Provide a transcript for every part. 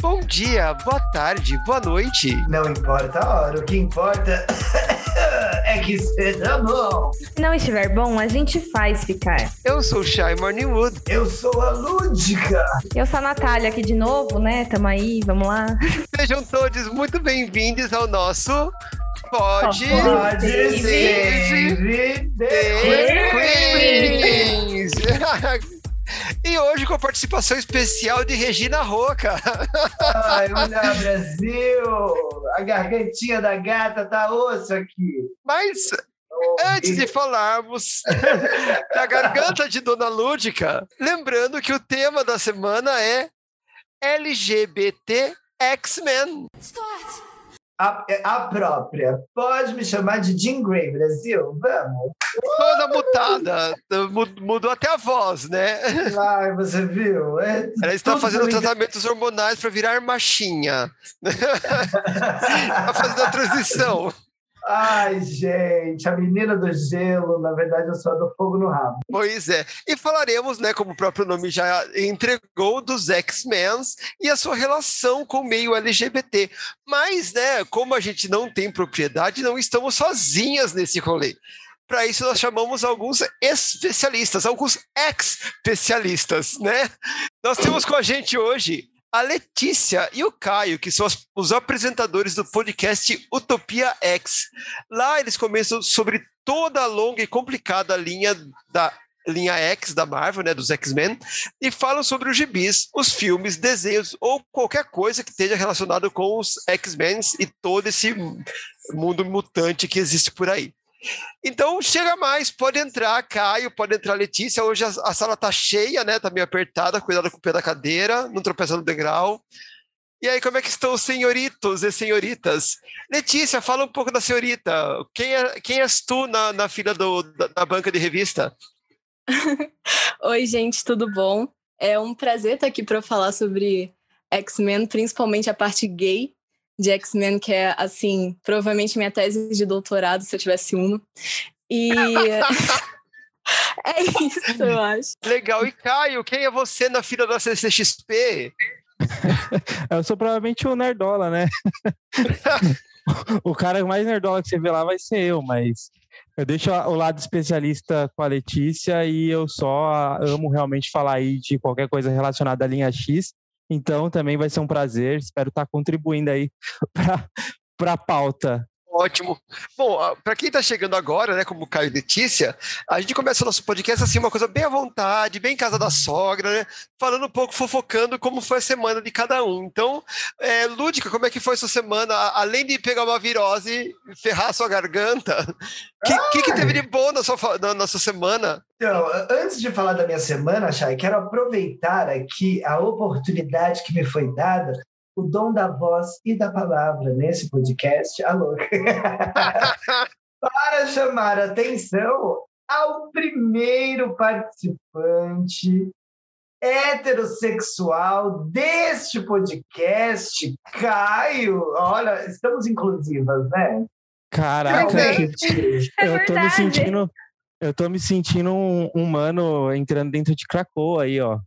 Bom dia, boa tarde, boa noite. Não importa a hora, o que importa é que seja bom. Se não estiver bom, a gente faz ficar. Eu sou o Shy Morningwood. Eu sou a Lúdica. Eu sou a Natália aqui de novo, né? Tamo aí, vamos lá. Sejam todos muito bem-vindos ao nosso Pode, Pode ser Queens. E hoje com a participação especial de Regina Roca. Ai, olha, Brasil! A gargantinha da gata tá osso aqui. Mas antes de falarmos da garganta de Dona Lúdica, lembrando que o tema da semana é LGBT X-Men. A, a própria. Pode me chamar de Jean Grey, Brasil? Vamos. Toda mutada, mu- mudou até a voz, né? Ai, você viu? É Ela está fazendo tratamentos hormonais para virar machinha. Está fazendo a transição. Ai, gente, a menina do gelo, na verdade, eu sou a do fogo no rabo. Pois é. E falaremos, né, como o próprio nome já entregou, dos X-Men e a sua relação com o meio LGBT. Mas, né, como a gente não tem propriedade, não estamos sozinhas nesse rolê. Para isso, nós chamamos alguns especialistas, alguns ex-especialistas, né? Nós temos com a gente hoje a Letícia e o Caio, que são os, apresentadores do podcast Utopia X. Lá eles comentam sobre toda a longa e complicada linha da linha X da Marvel, né, dos X-Men, e falam sobre os gibis, os filmes, desenhos ou qualquer coisa que esteja relacionado com os X-Men e todo esse mundo mutante que existe por aí. Então, chega mais, pode entrar, Caio, pode entrar, Letícia. Hoje a, a sala tá cheia, né? Tá meio apertada, cuidado com o pé da cadeira, não tropeça no degrau. E aí, como é que estão os senhoritos e senhoritas? Letícia, fala um pouco da senhorita. Quem, é, quem és tu na, na fila do, da, da banca de revista? Oi, gente, tudo bom? É um prazer estar aqui para falar sobre X-Men, principalmente a parte gay de X-Men, que é, assim, provavelmente minha tese de doutorado, se eu tivesse uma. E. é isso, eu acho. Legal. E Caio, quem é você na fila da CCXP? Eu sou provavelmente o Nerdola, né? o cara mais Nerdola que você vê lá vai ser eu, mas eu deixo a- o lado especialista com a Letícia e eu só amo realmente falar aí de qualquer coisa relacionada à linha X. Então também vai ser um prazer, espero estar contribuindo aí para a pauta. Ótimo. Bom, para quem está chegando agora, né, como Caio e Letícia, a gente começa o nosso podcast assim, uma coisa bem à vontade, bem em casa da sogra, né, falando um pouco, fofocando como foi a semana de cada um. Então, é, Lúdica, como é que foi sua semana? Além de pegar uma virose e ferrar a sua garganta, o que, que, que teve de bom na sua, na, na sua semana? Então, antes de falar da minha semana, Chay, quero aproveitar aqui a oportunidade que me foi dada, o dom da voz e da palavra nesse podcast. Alô? Para chamar a atenção ao primeiro participante heterossexual deste podcast, Caio. Olha, estamos inclusivas, né? Caraca. É eu tô me sentindo. Eu tô me sentindo um humano entrando dentro de Cracoa aí, ó.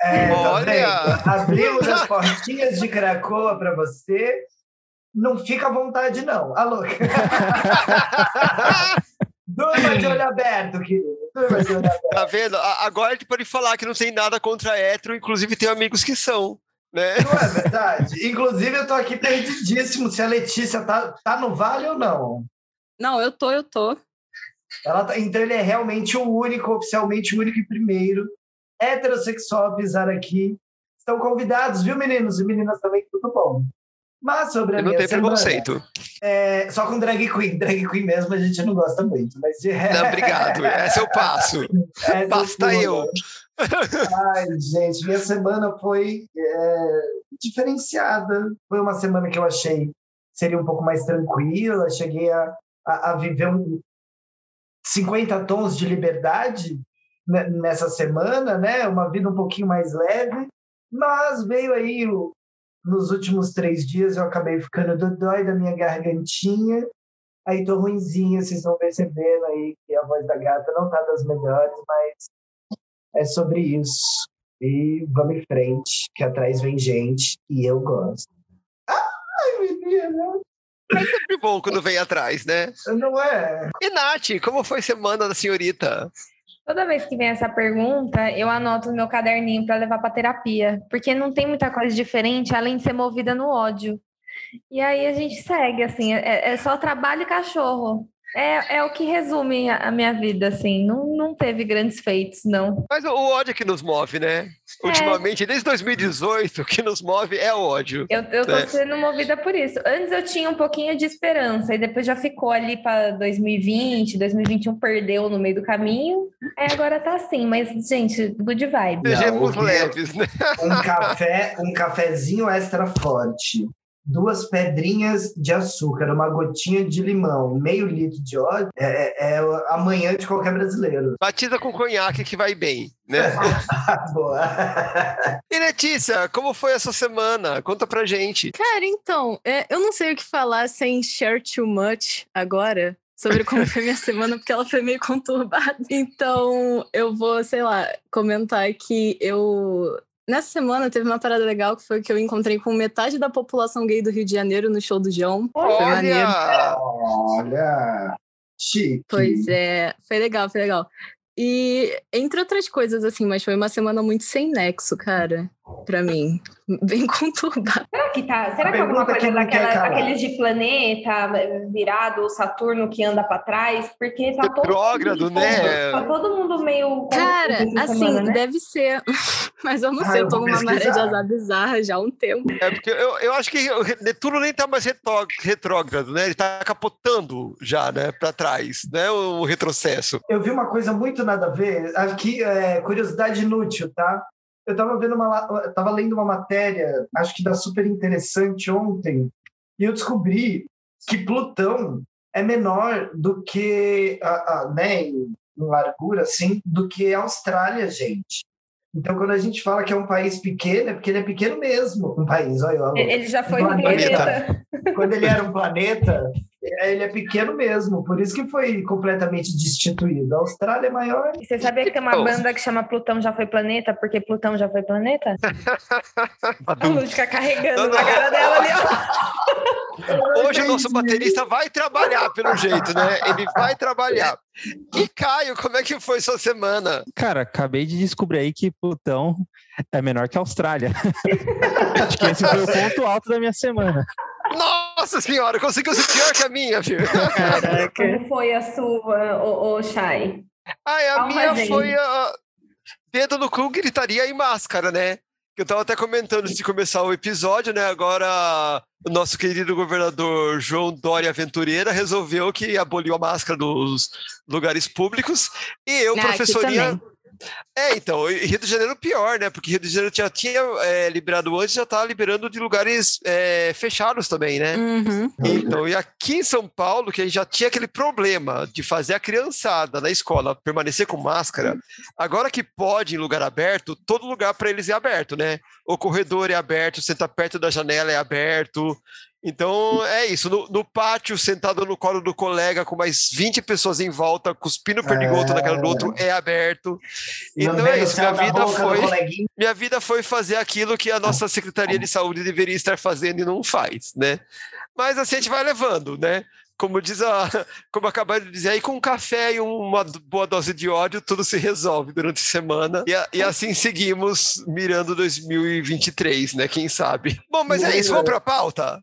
É, tá Olha! Abrimos as portinhas de Cracoa para você. Não fica à vontade, não. Alô? Durma de olho aberto, querido. Durma de olho aberto. Tá vendo? Agora a gente pode falar que não tem nada contra hétero, inclusive tem amigos que são, né? Não é verdade? Inclusive, eu tô aqui perdidíssimo se a Letícia tá, tá no vale ou não. Não, eu tô, eu tô. Ela tá- então, ele é realmente o único, oficialmente o único e primeiro heterossexual a pisar aqui. Estão convidados, viu, meninos e meninas também? Tudo bom. Mas sobre a não minha tem semana, preconceito. é, só com drag queen. Drag queen mesmo a gente não gosta muito. Mas de Não, obrigado. Esse é o passo. É do Basta pulo. eu. Ai, gente, minha semana foi é, diferenciada. Foi uma semana que eu achei seria um pouco mais tranquila. Cheguei a, a, a viver um 50 tons de liberdade nessa semana, né? Uma vida um pouquinho mais leve. Mas veio aí, o, nos últimos três dias, eu acabei ficando dodói da minha gargantinha. Aí tô ruinzinha, vocês estão percebendo aí que a voz da gata não tá das melhores, mas é sobre isso. E vamos em frente, que atrás vem gente e eu gosto. Ai, menina, É sempre bom quando vem atrás, né? não é? E Nath, como foi a semana da senhorita? Toda vez que vem essa pergunta, eu anoto no meu caderninho para levar para terapia, porque não tem muita coisa diferente além de ser movida no ódio. E aí a gente segue, assim, é, é só trabalho e cachorro. É, é o que resume a, minha vida, assim. Não, não teve grandes feitos, não. Mas o ódio é que nos move, né? Ultimamente, desde 2018, o que nos move é o ódio. Eu, eu tô É. sendo movida por isso. Antes eu tinha um pouquinho de esperança, e depois já ficou ali para 2020, 2021 perdeu no meio do caminho. Aí agora tá assim, mas, gente, good vibe. Não, Sejamos leves, né? Um café, um cafezinho extra forte, duas pedrinhas de açúcar, uma gotinha de limão, meio litro de óleo, é, é a manhã de qualquer brasileiro. Batiza com conhaque que vai bem, né? Boa. E Letícia, como foi essa semana? Conta pra gente. Cara, então, é, eu não sei o que falar sem share too much agora sobre como foi minha semana, porque ela foi meio conturbada. Então, eu vou, sei lá, comentar que eu. Nessa semana teve uma parada legal que foi que eu encontrei com metade da população gay do Rio de Janeiro no show do João. Foi maneiro. Olha! Olha, chique. Pois é, foi legal, foi legal. E entre outras coisas, assim, mas foi uma semana muito sem nexo, cara, pra mim. Bem conturbada. Será que tá? Será A que alguma pergunta coisa que daquela, calar. daqueles de planeta virado, o Saturno que anda pra trás? Porque tá todo Retrógrado, mundo, né? Tá todo mundo meio. Cara, assim, semana, né? deve ser. Mas eu não Ah, sei, eu eu tô numa maré de azar bizarra já há um tempo. É porque eu, eu acho que o Netuno nem tá mais retró- retrógrado, né? Ele tá capotando já, né? Pra trás, né? O retrocesso. Eu vi uma coisa muito nada a ver. Aqui, é, curiosidade inútil, tá? Eu estava vendo uma, la- eu tava lendo uma matéria, acho que da super interessante ontem, e eu descobri que Plutão é menor do que, a, a, né, em largura, assim, do que a Austrália, gente. Então, quando a gente fala que é um país pequeno, é porque ele é pequeno mesmo, um país. Olha, olha, Ele já foi no Planeta. planeta. quando ele era um planeta, ele é pequeno mesmo, por isso que foi completamente destituído. A Austrália é maior. E Você sabia que tem uma Oh. banda que chama Plutão Já Foi Planeta? Porque Plutão já foi planeta? A Luz fica carregando Não, na cara dela ali, ó. Hoje o nosso baterista vai trabalhar, pelo jeito, né? Ele vai trabalhar. E Caio, como é que foi sua semana? Cara, acabei de descobrir aí que Plutão é menor que a Austrália. Acho que esse foi o ponto alto da minha semana. Nossa senhora, conseguiu ser pior que a minha, viu? Caraca. Como foi a sua, ô, ô Chay? Ai, a Calma, minha gente. foi a dedo no cu, gritaria e máscara, né? Que eu tava até comentando antes de começar o episódio, né? Agora o nosso querido governador João Dória Aventureira resolveu que aboliu a máscara dos lugares públicos e eu, Ah, aqui professoria. É, então, Rio de Janeiro pior, né? Porque Rio de Janeiro já tinha é, liberado antes, já tá liberando de lugares é, fechados também, né? Uhum. Então, e aqui em São Paulo, que a gente já tinha aquele problema de fazer a criançada na escola permanecer com máscara, agora que pode em lugar aberto, todo lugar para eles é aberto, né? O corredor é aberto, sentar perto da janela é aberto. Então, é isso. No, no pátio, sentado no colo do colega, com mais 20 pessoas em volta, cuspindo perdigoto na cara do outro, é aberto. Então Não é isso. Minha vida foi. Minha vida foi fazer aquilo que a nossa Secretaria de Saúde deveria estar fazendo e não faz, né? Mas assim a gente vai levando, né? Como diz a, como acabaram de dizer aí, com um café e uma boa dose de ódio, tudo se resolve durante a semana. E, a- e assim seguimos mirando 2023, né? Quem sabe? Bom, mas é isso, vamos para a pauta?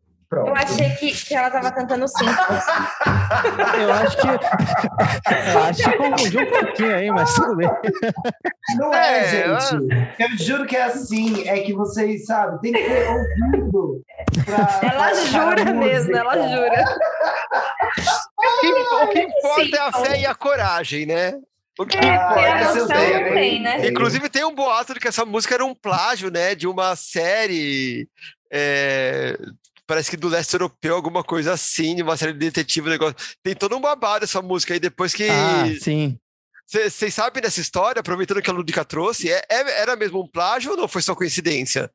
Pronto. Eu achei que, que ela tava cantando sim. Eu acho que. Eu acho que confundiu um pouquinho aí, mas tudo bem. Não é, É, gente. Eu juro que é assim. É que vocês, sabe, tem que ter ouvido. pra- Ela pra jura mesmo, ela jura. O que, o que importa é a Sim. fé e a coragem, né? O que É, porque a essa eu noção tenho, não hein? tem, né? Inclusive tem um boato de que essa música era um plágio, né, de uma série, é, parece que do leste europeu, alguma coisa assim, de uma série de detetive, um negócio. Tem todo um babado essa música aí, depois que... Ah, sim. Vocês sabem dessa história, aproveitando que a Ludica trouxe, é, é- era mesmo um plágio ou não foi só coincidência?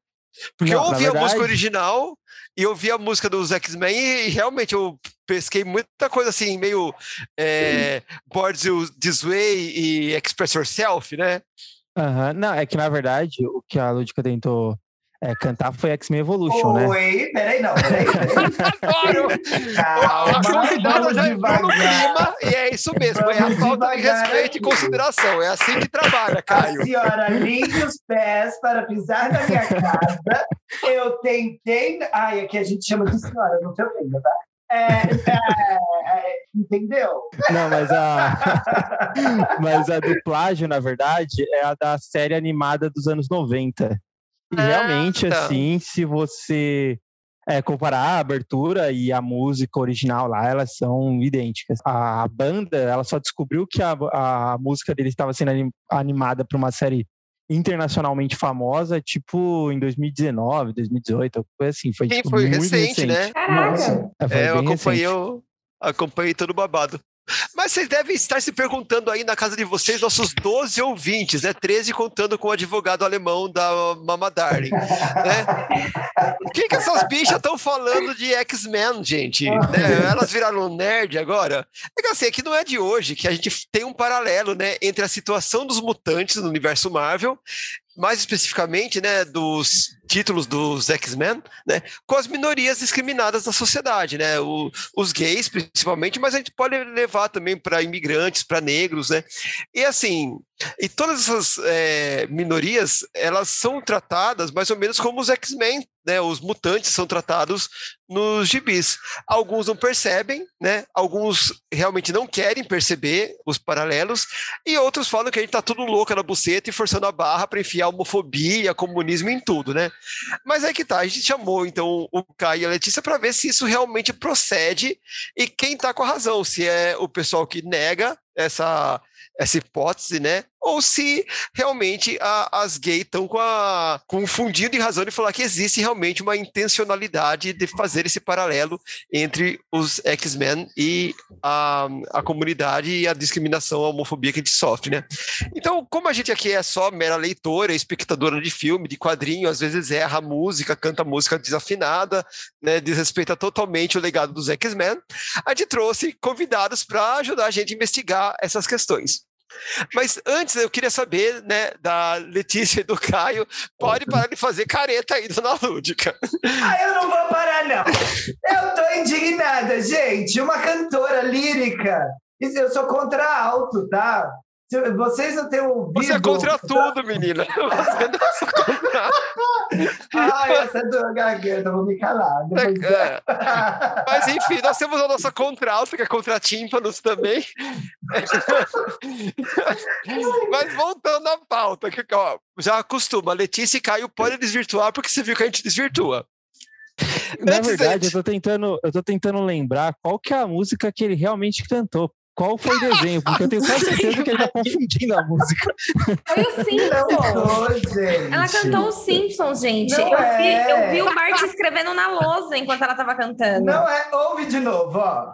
Porque Não, eu ouvi a música verdade- original e eu ouvi a música dos X-Men e, e realmente eu pesquei muita coisa assim, meio é, Boards This Way e Express Yourself, né? Aham. Não, é que na verdade o que a Lúdica tentou é, cantar foi X-Men Evolution, né? Oi, peraí, não, peraí. peraí. Adoro! Calma, a convidada vamos já entrou no clima e é isso mesmo, é a Vamos falta de respeito e aqui. consideração. É assim que trabalha, A Caio. senhora limpe os pés para pisar na minha casa. Eu tentei. Ai, aqui a gente chama de senhora, não se ofenda, tá? É, é, é, entendeu? Não, mas a, mas a do plágio, na verdade, é a da série animada dos anos 90. E Ah, realmente, tá. assim, se você é, comparar a abertura e a música original lá, elas são idênticas. A banda, ela só descobriu que a, a música deles estava sendo anim- animada para uma série internacionalmente famosa, tipo em 2019, 2018, alguma coisa assim. Foi, Sim, tipo, foi muito recente, né? Caraca. Nossa. É, foi É, eu acompanhei, recente. eu acompanhei todo o babado. Mas vocês devem estar se perguntando aí na casa de vocês, nossos 12 ouvintes, né? 13 contando com o advogado alemão da Mama Darling. Né? O que, que essas bichas estão falando de X-Men, gente? Né? Elas viraram nerd agora? É que assim, aqui não é de hoje que a gente tem um paralelo né, entre a situação dos mutantes no universo Marvel, mais especificamente né, dos títulos dos X-Men, né, com as minorias discriminadas da sociedade, né? O- os gays, principalmente, mas a gente pode levar também para imigrantes, para negros, né? E assim, e todas essas eh, minorias, elas são tratadas mais ou menos como os X-Men, né? Os mutantes são tratados nos gibis. Alguns não percebem, né? Alguns realmente não querem perceber os paralelos, e outros falam que a gente tá tudo louco na buceta e forçando a barra para enfiar homofobia, comunismo em tudo, né? Mas é que tá, a gente chamou então o Caio e a Letícia para ver se isso realmente procede e quem tá com a razão, se é o pessoal que nega essa essa hipótese, né? Ou se realmente a- as gays estão com, a- com um fundinho de razão de falar que existe realmente uma intencionalidade de fazer esse paralelo entre os X-Men e a, a comunidade e a discriminação, a homofobia que a gente sofre, né? Então, como a gente aqui é só mera leitora, espectadora de filme, de quadrinho, às vezes erra a música, canta música desafinada, né, desrespeita totalmente o legado dos X-Men, a gente trouxe convidados para ajudar a gente a investigar essas questões. Mas antes eu queria saber, né, da Letícia e do Caio, pode parar de fazer careta aí, dona Lúdica. Ah, eu não vou parar, não. Eu tô indignada, gente. Uma cantora lírica. Eu sou contra alto, tá? Vocês não têm ouvido. Você é contra tudo, menina. Você não é contra... Ai, essa é do garganta, vou me calar. Depois... É. Mas enfim, nós temos a nossa contralto, que é contra tímpanos também. Mas voltando à pauta, que ó, já acostuma, Letícia e Caio podem desvirtuar, porque você viu que a gente desvirtua. Na verdade, eu tô tentando, eu tô tentando lembrar qual que é a música que ele realmente cantou. Qual foi o desenho? Porque eu tenho quase certeza que ele tá confundindo a música. Foi o Simpsons. Ela cantou os Simpsons, gente. Não eu, é. vi, eu vi o Bart escrevendo na lousa enquanto ela tava cantando. Não é, ouve de novo, ó.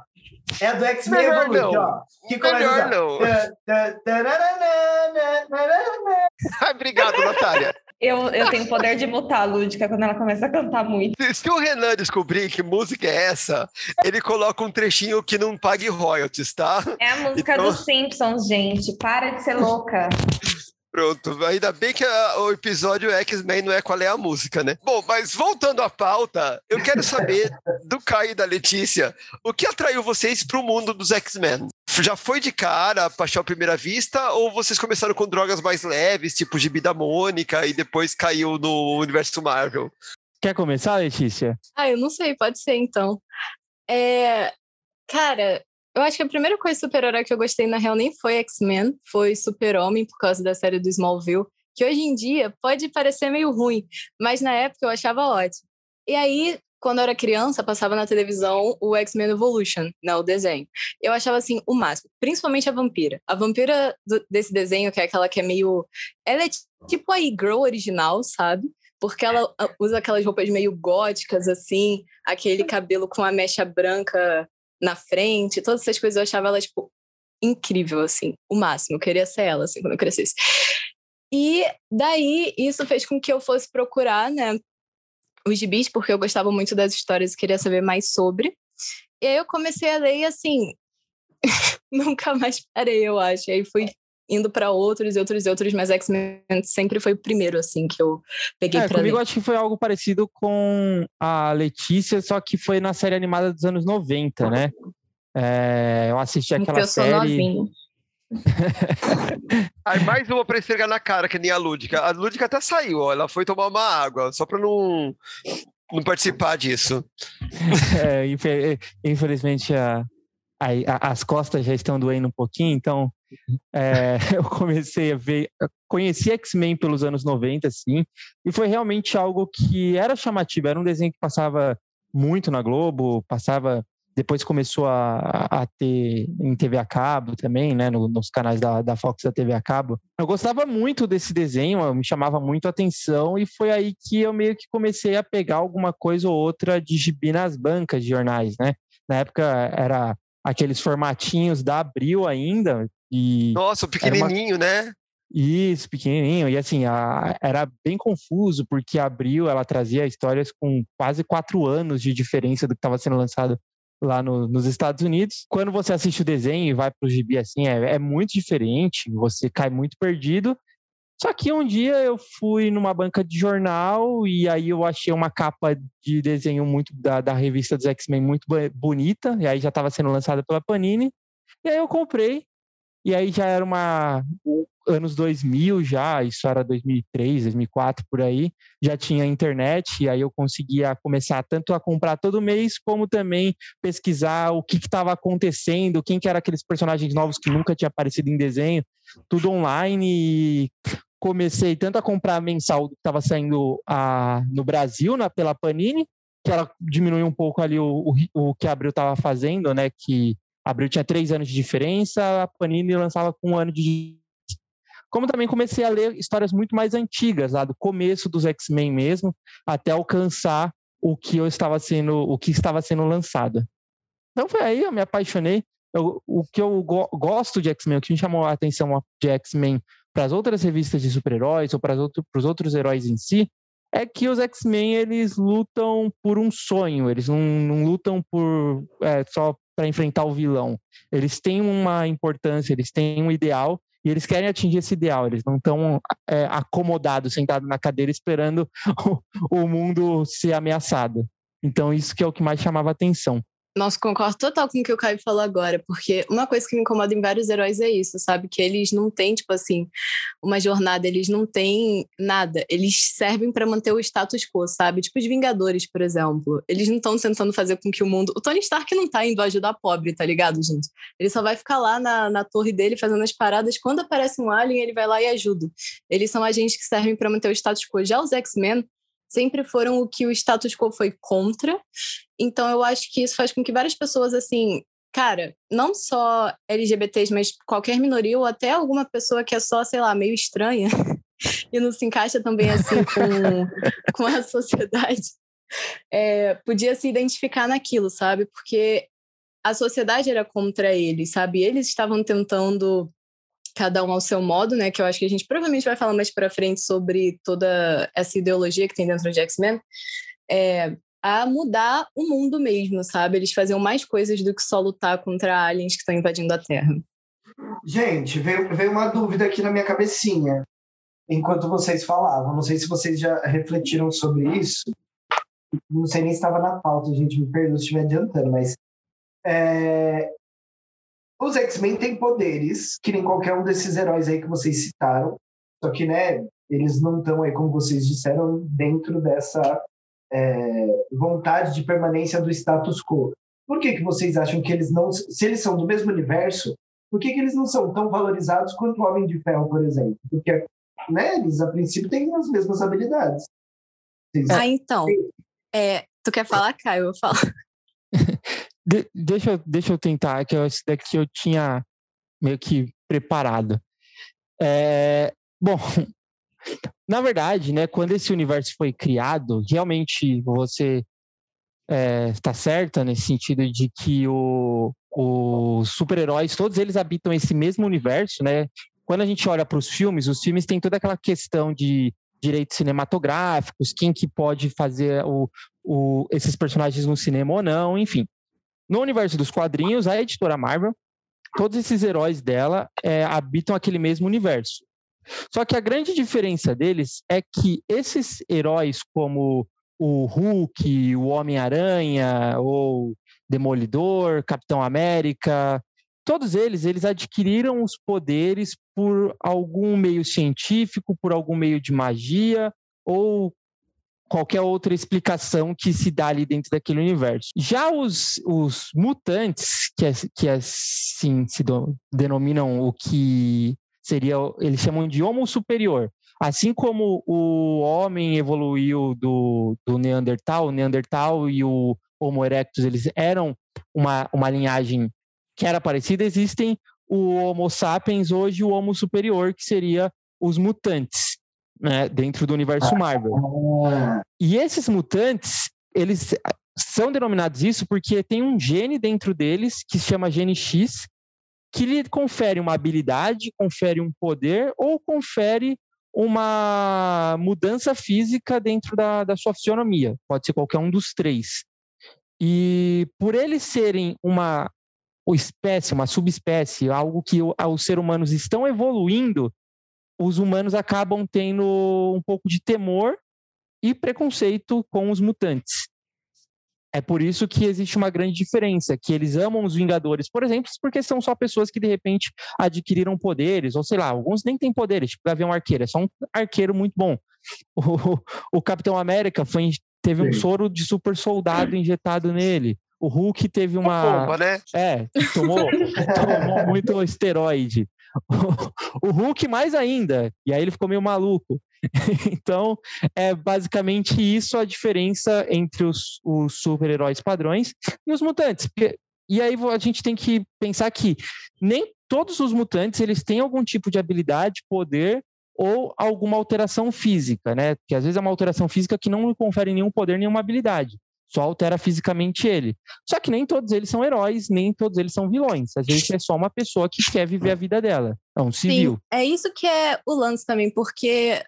É a do X-Men Melhor Evolution, não. ó. Que Melhor não. Ai, obrigado, Natália. Eu, eu tenho o poder de mutar a Lúdica quando ela começa a cantar muito. Se, se o Renan descobrir que música é essa, ele coloca um trechinho que não pague royalties, tá? É a música Então- dos Simpsons, gente. Para de ser louca. Pronto, ainda bem que a- o episódio X-Men não é qual é a música, né? Bom, mas voltando à pauta, eu quero saber do Caio e da Letícia, o que atraiu vocês para o mundo dos X-Men? Já foi de cara, paixão à primeira vista, ou vocês começaram com drogas mais leves, tipo Gibi da Mônica, e depois caiu no universo Marvel? Quer começar, Letícia? Ah, eu não sei, pode ser então. É, cara, eu acho que a primeira coisa super-herói que eu gostei, na real, nem foi X-Men, foi Super-Homem, por causa da série do Smallville, que hoje em dia pode parecer meio ruim, mas na época eu achava ótimo. E aí, quando eu era criança, passava na televisão o X-Men Evolution, né, o desenho. Eu achava assim o máximo, principalmente a vampira. A vampira do, desse desenho, que é aquela que é meio. Ela é tipo a E-Girl original, sabe? Porque ela usa aquelas roupas meio góticas, assim, aquele cabelo com a mecha branca na frente, todas essas coisas eu achava ela, tipo, incrível, assim, o máximo. Eu queria ser ela, assim, quando eu crescesse. E daí, isso fez com que eu fosse procurar, né, os gibis, porque eu gostava muito das histórias e queria saber mais sobre. E aí eu comecei a ler e, assim, nunca mais parei, eu acho. E aí fui indo para outros e outros e outros, mas X-Men sempre foi o primeiro, assim, que eu peguei é, pra comigo ler. acho que foi algo parecido com a Letícia, só que foi na série animada dos anos 90, né? É, eu assisti aquela eu série... Novinho. Aí mais uma pra esfregar na cara, que nem a Lúdica. A Lúdica até saiu, ó, ela foi tomar uma água, só pra não, não participar disso. É, infelizmente a, a, as costas já estão doendo um pouquinho, então é, eu comecei a ver, conheci X-Men pelos anos 90, assim, e foi realmente algo que era chamativo, era um desenho que passava muito na Globo, passava depois começou a, a ter em TV a cabo também, né, no, nos canais da, da Fox da TV a cabo. Eu gostava muito desse desenho, me chamava muito a atenção e foi aí que eu meio que comecei a pegar alguma coisa ou outra de gibi nas bancas de jornais, né? Na época era aqueles formatinhos da Abril ainda e Nossa, pequenininho, uma... né? Isso, pequenininho. E assim, a, era bem confuso, porque a Abril, ela trazia histórias com quase quatro anos de diferença do que estava sendo lançado lá no, nos Estados Unidos. Quando você assiste o desenho e vai para o gibi assim, é, é muito diferente, você cai muito perdido. Só que um dia eu fui numa banca de jornal e aí eu achei uma capa de desenho muito da, da revista dos X-Men muito bonita, e aí já estava sendo lançada pela Panini. E aí eu comprei e aí já era uma anos 2000 já, isso era 2003, 2004 por aí, já tinha internet e aí eu conseguia começar tanto a comprar todo mês como também pesquisar o que estava acontecendo, quem que eram aqueles personagens novos que nunca tinha aparecido em desenho, tudo online e comecei tanto a comprar mensal que estava saindo a, no Brasil na, pela Panini, que ela diminuiu um pouco ali o, o, o que a Abril estava fazendo, né, que Abril tinha três anos de diferença, a Panini lançava com um ano de. Como também comecei a ler histórias muito mais antigas, lá do começo dos X-Men mesmo, até alcançar o que eu estava sendo, o que estava sendo lançado. Então foi aí eu me apaixonei. Eu, o que eu go gosto de X-Men, o que me chamou a atenção de X-Men para as outras revistas de super-heróis ou para outro, os outros heróis em si, é que os X-Men eles lutam por um sonho, eles não, não lutam por é, só para enfrentar o vilão. Eles têm uma importância, eles têm um ideal e eles querem atingir esse ideal. Eles não estão é, acomodados, sentados na cadeira esperando o, o mundo ser ameaçado. Então isso que é o que mais chamava atenção. Nossa, concordo total com o que o Caio falou agora, porque uma coisa que me incomoda em vários heróis é isso, sabe? Que eles não têm, tipo assim, uma jornada, eles não têm nada. Eles servem para manter o status quo, sabe? Tipo os Vingadores, por exemplo. Eles não estão tentando fazer com que o mundo. O Tony Stark não tá indo ajudar pobre, tá ligado, gente? Ele só vai ficar lá na, na torre dele fazendo as paradas. Quando aparece um alien, ele vai lá e ajuda. Eles são agentes que servem para manter o status quo. Já os X-Men, sempre foram o que o status quo foi contra. Então eu acho que isso faz com que várias pessoas assim, cara, não só LGBTs, mas qualquer minoria ou até alguma pessoa que é só, sei lá, meio estranha e não se encaixa também assim com, com a sociedade, é, podia se identificar naquilo, sabe? Porque a sociedade era contra eles, sabe? Eles estavam tentando cada um ao seu modo, né? Que eu acho que a gente provavelmente vai falar mais para frente sobre toda essa ideologia que tem dentro de X-Men. É, a mudar o mundo mesmo, sabe? Eles faziam mais coisas do que só lutar contra aliens que estão invadindo a Terra. Gente, veio, veio uma dúvida aqui na minha cabecinha enquanto vocês falavam. Não sei se vocês já refletiram sobre isso. Não sei nem se estava na pauta, gente, me perdoe se estiver adiantando, mas é, os X-Men têm poderes, que nem qualquer um desses heróis aí que vocês citaram, só que, né, eles não estão aí, como vocês disseram, dentro dessa é, vontade de permanência do status quo. Por que, que vocês acham que eles não, se eles são do mesmo universo, por que, que eles não são tão valorizados quanto o Homem de Ferro, por exemplo? Porque né, eles, a princípio, têm as mesmas habilidades. Vocês... Ah, então. É, tu quer falar, Caio? Eu falo. De, deixa, deixa eu tentar, que esse daqui eu tinha meio que preparado. É, bom, na verdade, né, quando esse universo foi criado, realmente você está é, certa nesse sentido de que o, os super-heróis, todos eles habitam esse mesmo universo, né? Quando a gente olha para os filmes, os filmes têm toda aquela questão de direitos cinematográficos, quem que pode fazer o, o, esses personagens no cinema ou não, enfim. No universo dos quadrinhos, a editora Marvel, todos esses heróis dela é, habitam aquele mesmo universo. Só que a grande diferença deles é que esses heróis, como o Hulk, o Homem-Aranha, ou Demolidor, Capitão América, todos eles, eles adquiriram os poderes por algum meio científico, por algum meio de magia ou qualquer outra explicação que se dá ali dentro daquele universo. Já os, os mutantes, que, é, que assim se do, denominam o que seria, eles chamam de homo superior. Assim como o homem evoluiu do, do Neandertal, o Neandertal e o Homo erectus, eles eram uma, uma linhagem que era parecida, existem o Homo sapiens hoje o Homo superior, que seria os mutantes né, dentro do universo Marvel. E esses mutantes, eles são denominados isso porque tem um gene dentro deles que se chama gene X, que lhe confere uma habilidade, confere um poder ou confere uma mudança física dentro da, da sua fisionomia. Pode ser qualquer um dos três. E por eles serem uma espécie, uma subespécie, algo que os seres humanos estão evoluindo, os humanos acabam tendo um pouco de temor e preconceito com os mutantes. É por isso que existe uma grande diferença, que eles amam os Vingadores, por exemplo, porque são só pessoas que de repente adquiriram poderes, ou sei lá, alguns nem têm poderes, tipo Gavião Arqueiro, é só um arqueiro muito bom. O, o Capitão América foi, teve um soro de super soldado injetado nele. O Hulk teve uma. Bomba, né? É, tomou, tomou muito esteroide. O, Hulk mais ainda, e aí ele ficou meio maluco. Então, é basicamente isso a diferença entre os, os super-heróis padrões e os mutantes. E aí a gente tem que pensar que nem todos os mutantes eles têm algum tipo de habilidade, poder ou alguma alteração física, né? Que às vezes é uma alteração física que não confere nenhum poder, nenhuma habilidade só altera fisicamente ele. Só que nem todos eles são heróis, nem todos eles são vilões. Às vezes é só uma pessoa que quer viver a vida dela. É um civil. Sim, é isso que é o lance também, porque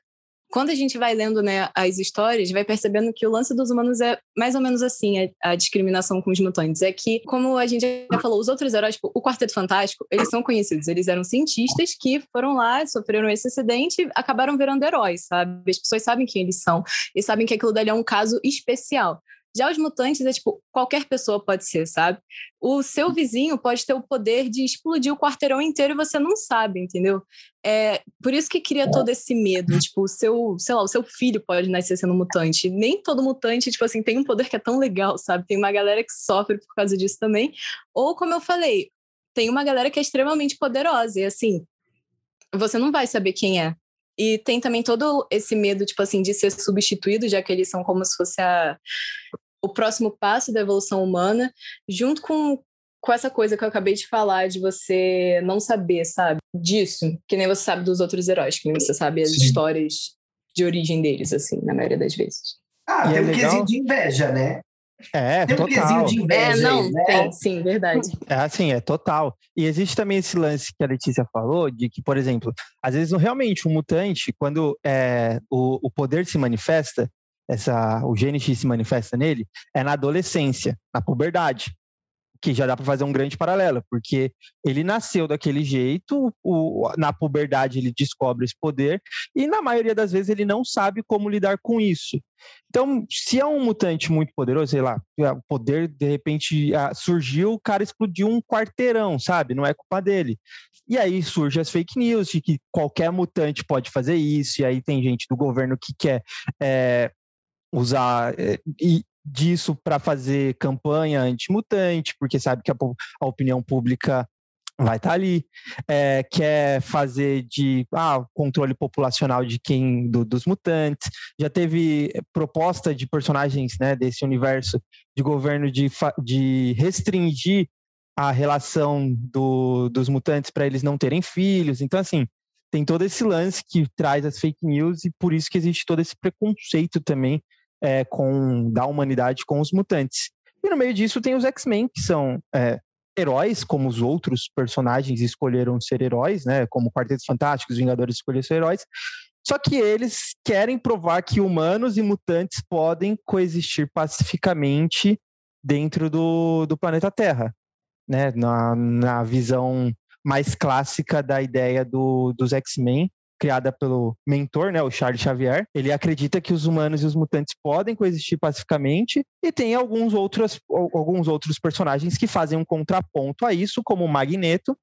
quando a gente vai lendo né, as histórias, vai percebendo que o lance dos humanos é mais ou menos assim, a, a, discriminação com os mutantes. É que, como a gente já falou, os outros heróis, tipo, o Quarteto Fantástico, eles são conhecidos. Eles eram cientistas que foram lá, sofreram esse acidente e acabaram virando heróis, sabe? As pessoas sabem quem eles são e sabem que aquilo dali é um caso especial. Já os mutantes é tipo, qualquer pessoa pode ser, sabe? O seu vizinho pode ter o poder de explodir o quarteirão inteiro e você não sabe, entendeu? É por isso que cria todo esse medo. Tipo, o seu, sei lá, o seu filho pode nascer sendo mutante. Nem todo mutante, tipo assim, tem um poder que é tão legal, sabe? Tem uma galera que sofre por causa disso também. Ou, como eu falei, tem uma galera que é extremamente poderosa. E assim, você não vai saber quem é. E tem também todo esse medo, tipo assim, de ser substituído, já que eles são como se fosse a, o próximo passo da evolução humana, junto com, com essa coisa que eu acabei de falar, de você não saber, sabe? Disso, que nem você sabe dos outros heróis, que nem você sabe as Sim. histórias de origem deles, assim, na maioria das vezes. Ah, e tem é um legal... quesinho de inveja, né? É, tem um total. de inveja. É, não, aí, né? tem, sim, verdade. É assim, é total. E existe também esse lance que a Letícia falou, de que, por exemplo, às vezes realmente um mutante, quando é, o, o poder se manifesta, essa, o GNX se manifesta nele é na adolescência, na puberdade, que já dá para fazer um grande paralelo, porque ele nasceu daquele jeito, o, na puberdade ele descobre esse poder, e na maioria das vezes ele não sabe como lidar com isso. Então, se é um mutante muito poderoso, sei lá, o poder de repente surgiu, o cara explodiu um quarteirão, sabe? Não é culpa dele. E aí surgem as fake news de que qualquer mutante pode fazer isso, e aí tem gente do governo que quer é, usar é, e disso para fazer campanha antimutante, porque sabe que a, a opinião pública vai estar tá ali, é, quer fazer de ah, controle populacional de quem do, dos mutantes, já teve proposta de personagens né, desse universo de governo de, de restringir a relação do, dos mutantes para eles não terem filhos, então assim tem todo esse lance que traz as fake news e por isso que existe todo esse preconceito também é, com da humanidade com os mutantes. E no meio disso tem os X-Men, que são é, heróis, como os outros personagens escolheram ser heróis, né? Como Quartetos Fantásticos, Vingadores escolheram ser heróis. Só que eles querem provar que humanos e mutantes podem coexistir pacificamente dentro do, do planeta Terra, né? Na, na visão mais clássica da ideia do, dos X-Men, criada pelo mentor, né, o Charles Xavier. Ele acredita que os humanos e os mutantes podem coexistir pacificamente e tem alguns outros, alguns outros personagens que fazem um contraponto a isso, como o Magneto,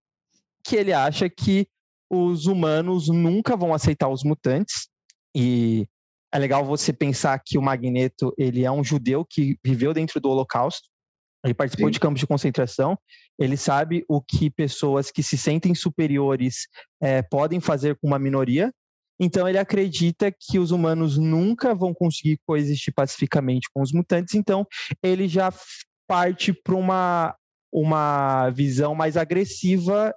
que ele acha que os humanos nunca vão aceitar os mutantes e é legal você pensar que o Magneto ele é um judeu que viveu dentro do Holocausto ele participou Sim. de campos de concentração, ele sabe o que pessoas que se sentem superiores é, podem fazer com uma minoria, então ele acredita que os humanos nunca vão conseguir coexistir pacificamente com os mutantes, então ele já parte para uma, uma visão mais agressiva.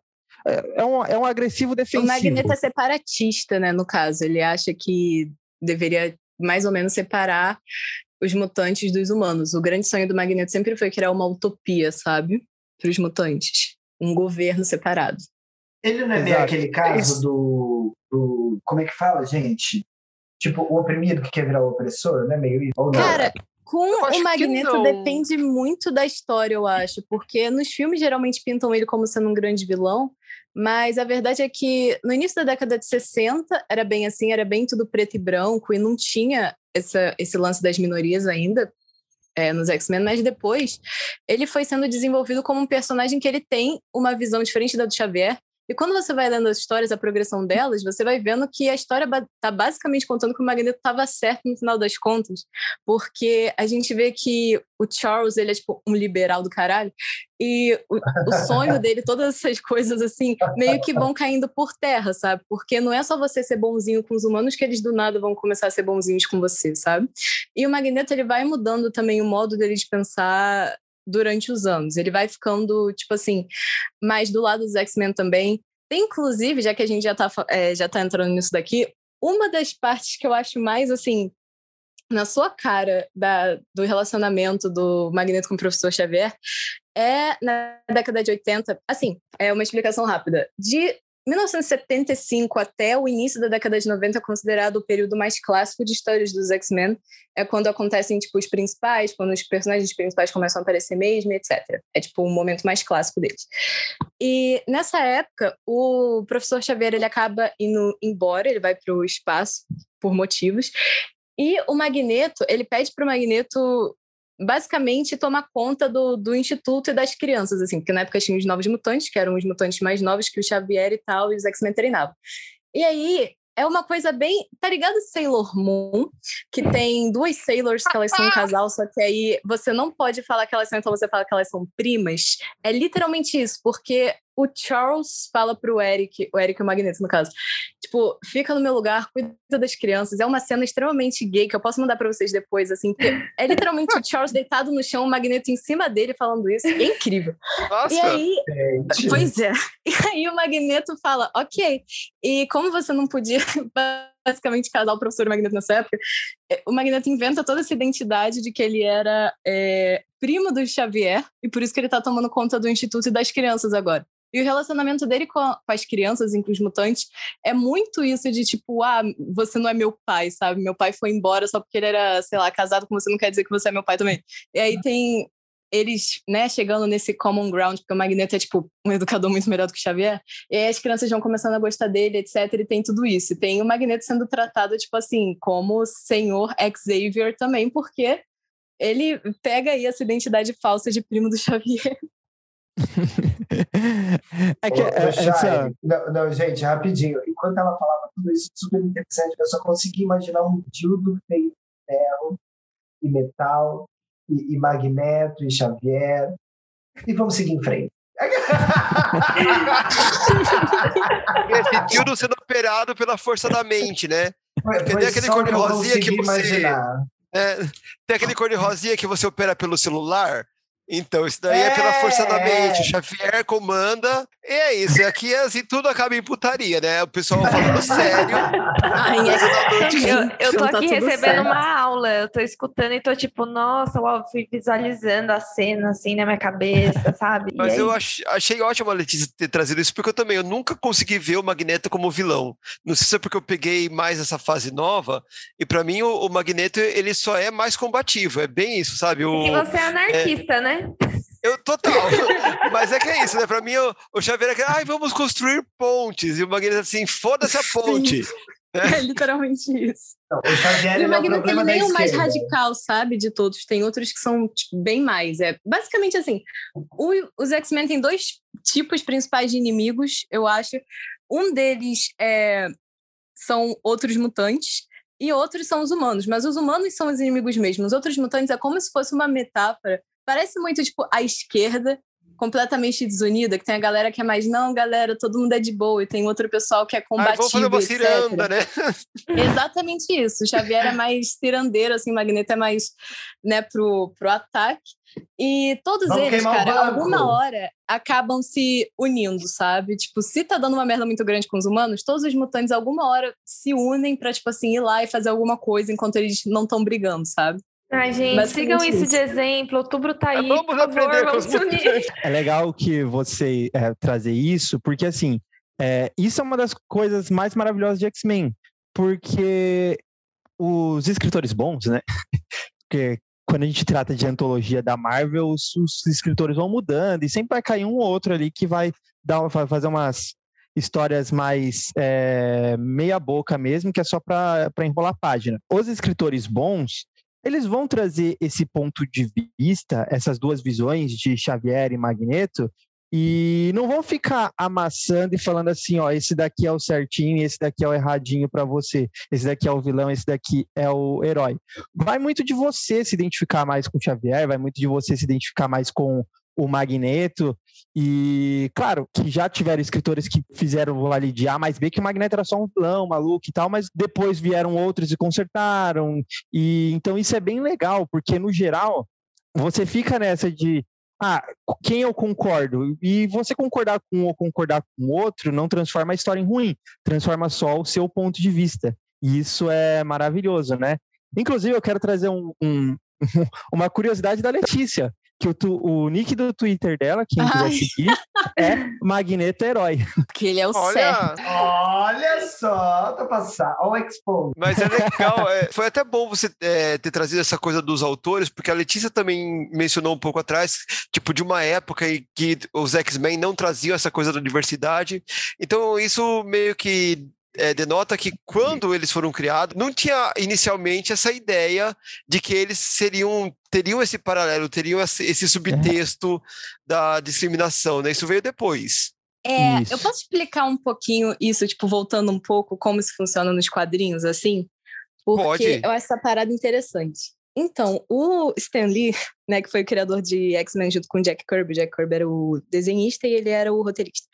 É, é um, é um agressivo defensivo. O Magneto é separatista, né, no caso. Ele acha que deveria mais ou menos separar os mutantes dos humanos. O grande sonho do Magneto sempre foi criar uma utopia, sabe? Para os mutantes. Um governo separado. Ele não é meio aquele caso do, do. Como é que fala, gente? Tipo, o oprimido que quer virar o opressor, né? Meio isso. Cara, com o Magneto depende muito da história, eu acho, porque nos filmes geralmente pintam ele como sendo um grande vilão, mas a verdade é que no início da década de 60 era bem assim, era bem tudo preto e branco e não tinha essa, esse lance das minorias ainda é, nos X-Men, mas depois ele foi sendo desenvolvido como um personagem que ele tem uma visão diferente da do Xavier e quando você vai lendo as histórias, a progressão delas, você vai vendo que a história está basicamente contando que o Magneto estava certo no final das contas, porque a gente vê que o Charles, ele é tipo um liberal do caralho, e o, o sonho dele, todas essas coisas assim, meio que vão caindo por terra, sabe? Porque não é só você ser bonzinho com os humanos que eles do nada vão começar a ser bonzinhos com você, sabe? E o Magneto, ele vai mudando também o modo dele de pensar durante os anos. Ele vai ficando, tipo assim, mais do lado dos X-Men também. Tem, inclusive, já que a gente já tá, é, já tá entrando nisso daqui, uma das partes que eu acho mais, assim, na sua cara da, do relacionamento do Magneto com o professor Xavier é na década de 80. Assim, é uma explicação rápida. De 1975 até o início da década de 90 é considerado o período mais clássico de histórias dos X-Men. É quando acontecem, tipo, os principais, quando os personagens principais começam a aparecer mesmo, etc. É, tipo, o momento mais clássico deles. E nessa época, o professor Xavier, ele acaba indo embora, ele vai para o espaço por motivos. E o Magneto, ele pede para o Magneto basicamente tomar conta do, do instituto e das crianças, assim, porque na época tinha os novos mutantes, que eram os mutantes mais novos que o Xavier e tal, e os X-Men treinavam. E aí, é uma coisa bem. Tá ligado Sailor Moon? Que tem duas Sailors que elas são um casal, só que aí você não pode falar que elas são, então você fala que elas são primas. É literalmente isso, porque o Charles fala pro Eric, o Eric é o Magneto, no caso, tipo, fica no meu lugar, cuida das crianças. É uma cena extremamente gay que eu posso mandar para vocês depois, assim, porque é literalmente o Charles deitado no chão, o Magneto em cima dele falando isso. É incrível. Nossa! E aí, Gente. pois é. E aí o Magneto fala, ok. E como você não podia basicamente casar o professor Magneto nessa época, é, o Magneto inventa toda essa identidade de que ele era é, primo do Xavier e por isso que ele tá tomando conta do Instituto e das crianças agora. E o relacionamento dele com, a, com as crianças, com os mutantes, é muito isso de tipo, ah, você não é meu pai, sabe? Meu pai foi embora só porque ele era, sei lá, casado com você, não quer dizer que você é meu pai também. E aí tem eles, né, chegando nesse common ground, porque o Magneto é, tipo, um educador muito melhor do que o Xavier, e aí as crianças vão começando a gostar dele, etc, e tem tudo isso. E tem o Magneto sendo tratado, tipo assim, como senhor Xavier também, porque ele pega aí essa identidade falsa de primo do Xavier é que, Ô, é, essa... não, não, gente, rapidinho. Enquanto ela falava tudo isso, super interessante, eu só consegui imaginar um dildo feito de ferro e Metal, e, e Magneto, e Xavier. E vamos seguir em frente. Esse tiro sendo operado pela força da mente, né? Foi, Porque tem aquele cor de rosinha que você. imaginar. é, tem aquele cor de rosinha que você opera pelo celular. Então, isso daí é, pela É, força da mente. é. O Xavier comanda. E é isso. E aqui, assim, tudo acaba em putaria, né? O pessoal falando sério. Ai, Eu, eu tô tá aqui tudo recebendo certo. uma aula, eu tô escutando e tô tipo, nossa, uau, fui visualizando a cena assim na minha cabeça, sabe? Mas eu ach- achei ótimo a Letícia ter trazido isso, porque eu também eu nunca consegui ver o Magneto como vilão. Não sei se é porque eu peguei mais essa fase nova, e pra mim o, o Magneto ele só é mais combativo, é bem isso, sabe? O, E você é anarquista, né? Eu total. Mas é que é isso, né? Pra mim o, o Xavier é que, ai, vamos construir pontes, e o Magneto assim, foda-se a ponte. É literalmente isso. Não, o Xavier E o é o Magneto ele nem é o mais radical, sabe, de todos. Tem outros que são tipo, bem mais. É basicamente assim. o- os X-Men têm dois tipos principais de inimigos, eu acho. Um deles é, são outros mutantes e outros são os humanos. Mas os humanos são os inimigos mesmo. Os outros mutantes é como se fosse uma metáfora. Parece muito tipo a esquerda completamente desunida, que tem a galera que é mais não, galera, todo mundo é de boa e tem outro pessoal que é combativo, vamos fazer uma etc. ciranda, né? Exatamente isso. O Xavier é mais tirandeiro, assim, o Magneto é mais, né, pro, pro ataque. E todos Vamos eles, cara, alguma hora acabam se unindo, sabe? Tipo, se tá dando uma merda muito grande com os humanos, todos os mutantes alguma hora se unem pra, tipo assim, ir lá e fazer alguma coisa enquanto eles não estão brigando, sabe? Ai, gente, sigam isso, isso. de exemplo. Outubro tá aí. Vamos por favor, aprender com vamos unir. É legal que você é, trazer isso, porque assim, é, isso é uma das coisas mais maravilhosas de X-Men, porque os escritores bons, né? Porque quando a gente trata de antologia da Marvel, os, os escritores vão mudando e sempre vai cair um ou outro ali que vai dar, vai fazer umas histórias mais é, meia boca mesmo, que é só para enrolar a página. Os escritores bons, eles vão trazer esse ponto de vista, essas duas visões de Xavier e Magneto, e não vão ficar amassando e falando assim, ó, esse daqui é o certinho, esse daqui é o erradinho para você, esse daqui é o vilão, esse daqui é o herói. Vai muito de você se identificar mais com Xavier, vai muito de você se identificar mais com o Magneto, e claro que já tiveram escritores que fizeram ali de A mais B, que o Magneto era só um vilão, maluco e tal, mas depois vieram outros e consertaram, e então isso é bem legal, porque no geral você fica nessa de ah, quem eu concordo? E você concordar com um ou concordar com outro não transforma a história em ruim, transforma só o seu ponto de vista. E isso é maravilhoso, né? Inclusive, eu quero trazer um, um- uma curiosidade da Letícia, que o, tu- o nick do Twitter dela, quem quiser Ai. seguir, é Magneto Herói. Porque ele é o certo. Olha, Olha só, tá passando. Olha o Expo. Mas é legal, é, foi até bom você é, ter trazido essa coisa dos autores, porque a Letícia também mencionou um pouco atrás, tipo, de uma época em que os X-Men não traziam essa coisa da diversidade. Então, isso meio que é, denota que quando eles foram criados, não tinha inicialmente essa ideia de que eles seriam teriam esse paralelo, teriam esse, subtexto da discriminação, né? Isso veio depois. É, Isso. eu posso explicar um pouquinho isso, tipo, voltando um pouco como isso funciona nos quadrinhos, assim? Porque Pode. eu acho essa parada interessante. Então, o Stan Lee, né, que foi o criador de X-Men junto com o Jack Kirby, Jack Kirby era o desenhista e ele era o roteirista.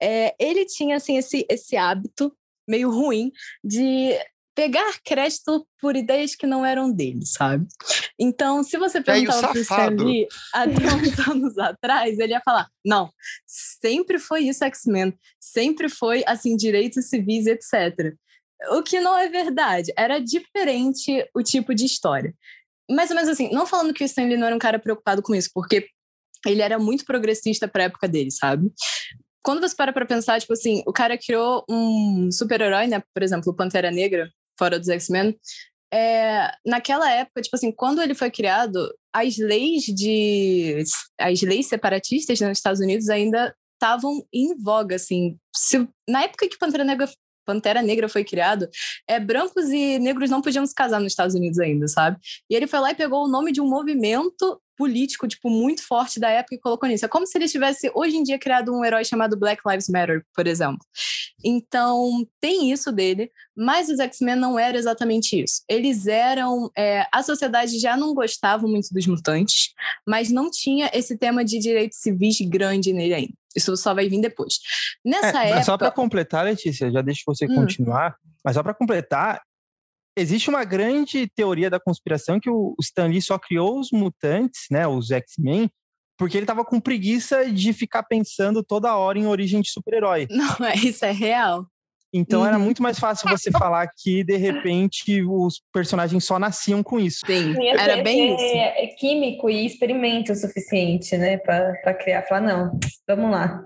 É, ele tinha, assim, esse, esse hábito meio ruim de pegar crédito por ideias que não eram dele, sabe? Então, se você perguntava pro Stan safado. Lee até uns anos atrás, ele ia falar, não, sempre foi isso X-Men, sempre foi, assim, direitos civis, etc. O que não é verdade, era diferente o tipo de história. Mais ou menos assim, não falando que o Stan Lee não era um cara preocupado com isso, porque ele era muito progressista para a época dele, sabe? Quando você para pra pensar, tipo assim, o cara criou um super-herói, né? Por exemplo, o Pantera Negra, fora dos X-Men. É, naquela época, tipo assim, quando ele foi criado, as leis de... As leis separatistas nos Estados Unidos ainda estavam em voga, assim. Se, na época que Pantera Negra, Pantera Negra foi criado, é, brancos e negros não podiam se casar nos Estados Unidos ainda, sabe? E ele foi lá e pegou o nome de um movimento político, tipo, muito forte da época e colocou nisso. É como se ele tivesse, hoje em dia, criado um herói chamado Black Lives Matter, por exemplo. Então, tem isso dele, mas os X-Men não eram exatamente isso. Eles eram. É, a sociedade já não gostava muito dos mutantes, mas não tinha esse tema de direitos civis grande nele ainda. Isso só vai vir depois. Nessa é, época. Só para completar, Letícia, já deixo você hum. continuar, mas só para completar, existe uma grande teoria da conspiração que o Stan Lee só criou os mutantes, né, os X-Men, porque ele estava com preguiça de ficar pensando toda hora em origem de super-herói. Não, é, isso é real. Então uhum. era muito mais fácil você falar que, de repente, os personagens só nasciam com isso. Sim, era bem isso. É químico e experimento o suficiente, né? Para criar, falar, não, vamos lá.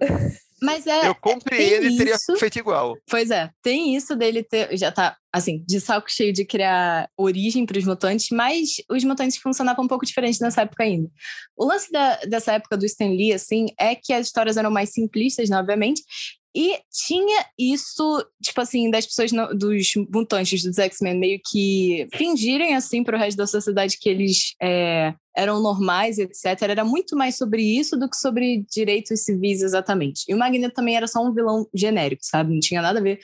Mas é. Eu compreendo e teria feito igual. Pois é, tem isso dele ter. Já tá, assim, de saco cheio de criar origem para os mutantes, mas os mutantes funcionavam um pouco diferente nessa época ainda. O lance da, dessa época do Stan Lee, assim, é que as histórias eram mais simplistas, né, obviamente, e tinha isso, tipo assim, das pessoas, dos mutantes, dos X-Men, meio que fingirem, assim, para o resto da sociedade que eles é, eram normais, etc. Era muito mais sobre isso do que sobre direitos civis, exatamente. E o Magneto também era só um vilão genérico, sabe? Não tinha nada a ver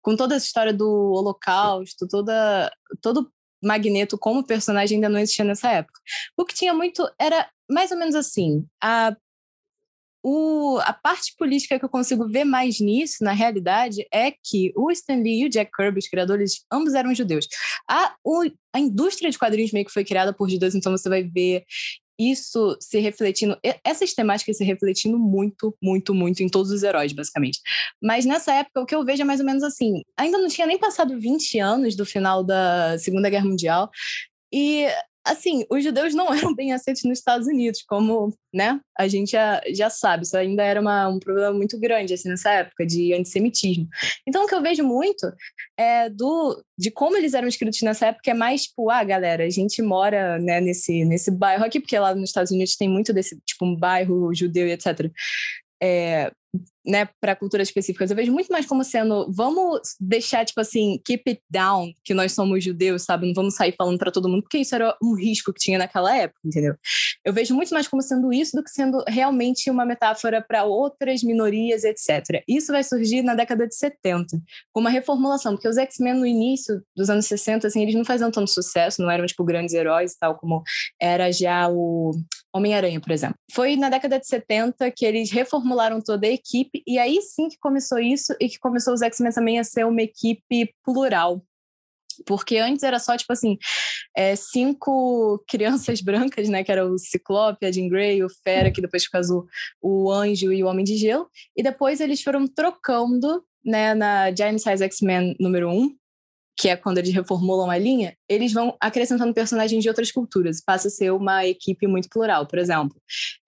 com toda essa história do Holocausto, toda, todo Magneto como personagem ainda não existia nessa época. O que tinha muito era mais ou menos assim: a o, a parte política que eu consigo ver mais nisso, na realidade, é que o Stan Lee e o Jack Kirby, os criadores, ambos eram judeus. A, o, a indústria de quadrinhos meio que foi criada por judeus, então você vai ver isso se refletindo, essas temáticas se refletindo muito, muito, muito em todos os heróis, basicamente. Mas nessa época, o que eu vejo é mais ou menos assim: ainda não tinha nem passado 20 anos do final da Segunda Guerra Mundial, e assim, os judeus não eram bem aceitos nos Estados Unidos, como, né, a gente já, já sabe, isso ainda era uma, um problema muito grande, assim, nessa época, de antissemitismo. Então, o que eu vejo muito é do, de como eles eram escritos nessa época é mais, tipo, ah, galera, a gente mora, né, nesse, nesse bairro aqui, porque lá nos Estados Unidos tem muito desse, tipo, um bairro judeu e etc. É, né, para culturas específicas. Eu vejo muito mais como sendo, vamos deixar, tipo assim, keep it down, que nós somos judeus, sabe? Não vamos sair falando para todo mundo, porque isso era um risco que tinha naquela época, entendeu? Eu vejo muito mais como sendo isso do que sendo realmente uma metáfora para outras minorias, etc. Isso vai surgir na década de 70, com uma reformulação, porque os X-Men no início dos anos 60, assim, eles não faziam tanto sucesso, não eram, tipo, grandes heróis, tal como era já o Homem-Aranha, por exemplo. Foi na década de 70 que eles reformularam toda a equipe, e aí sim que começou isso e que começou os X-Men também a ser uma equipe plural. Porque antes era só, tipo assim, é, cinco crianças brancas, né? Que era o Ciclope, a Jean Grey, o Fera, que depois ficou o Anjo e o Homem de Gelo. E depois eles foram trocando, né? Na Giant Size X-Men número 1, que é quando eles reformulam a linha, eles vão acrescentando personagens de outras culturas. Passa a ser uma equipe muito plural, por exemplo.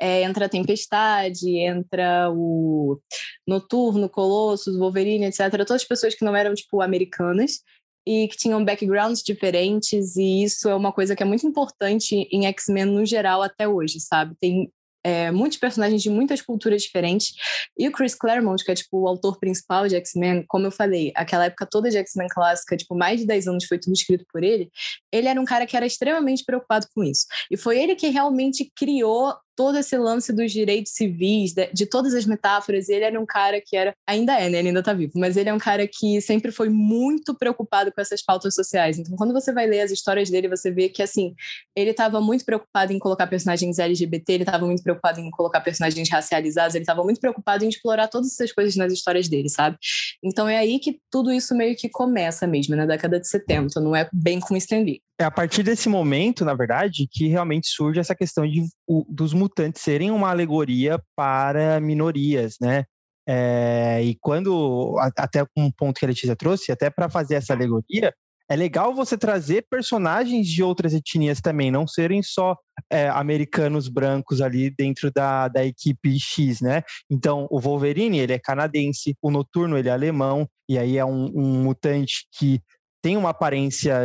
É, entra a Tempestade, entra o Noturno, Colossus, Wolverine, etc. Todas as pessoas que não eram, tipo, americanas e que tinham backgrounds diferentes, e isso é uma coisa que é muito importante em X-Men no geral até hoje, sabe? Tem é, muitos personagens de muitas culturas diferentes. E o Chris Claremont, que é tipo o autor principal de X-Men, como eu falei, aquela época toda de X-Men clássica, tipo, mais de 10 anos foi tudo escrito por ele. Ele era um cara que era extremamente preocupado com isso. E foi ele que realmente criou todo esse lance dos direitos civis, de, de, todas as metáforas. Ele era um cara que era, ainda é, né? Ele ainda tá vivo, mas ele é um cara que sempre foi muito preocupado com essas pautas sociais. Então, quando você vai ler as histórias dele, você vê que, assim, ele estava muito preocupado em colocar personagens LGBT, ele estava muito preocupado em colocar personagens racializados, ele estava muito preocupado em explorar todas essas coisas nas histórias dele, sabe? Então, é aí que tudo isso meio que começa mesmo, na década de 70, não é bem com Stan Lee. É a partir desse momento, na verdade, que realmente surge essa questão de, o, dos mutantes serem uma alegoria para minorias, né? É, e quando, até um ponto que a Letícia trouxe, até para fazer essa alegoria, é legal você trazer personagens de outras etnias também, não serem só é, americanos brancos ali dentro da, da equipe X, né? Então, o Wolverine, ele é canadense, o Noturno, ele é alemão, e aí é um, um mutante que tem uma aparência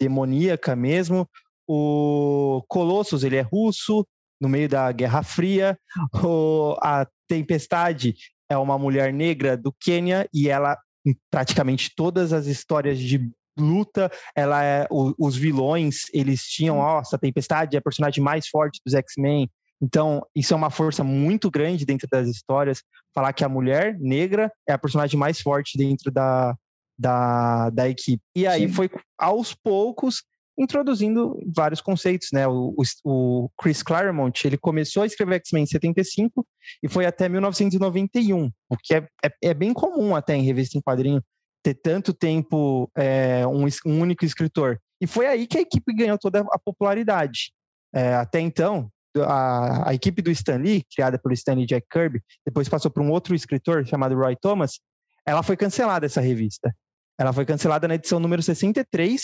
demoníaca mesmo. O Colossus, ele é russo, no meio da Guerra Fria. O, a Tempestade é uma mulher negra do Quênia e ela, em praticamente todas as histórias de luta, ela é o, os vilões, eles tinham, nossa, a Tempestade é a personagem mais forte dos X-Men. Então, isso é uma força muito grande dentro das histórias. Falar que a mulher negra é a personagem mais forte dentro da, da, da equipe. E aí Sim. foi aos poucos introduzindo vários conceitos, né? O, o, Chris Claremont, ele começou a escrever X-Men em 75 e foi até 1991, o que é, é, é, bem comum até em revista em quadrinho ter tanto tempo é, um, um, único escritor. E foi aí que a equipe ganhou toda a popularidade. É, até então, a, a, equipe do Stan Lee, criada pelo Stanley Jack Kirby, depois passou para um outro escritor chamado Roy Thomas, ela foi cancelada essa revista. Ela foi cancelada na edição número 63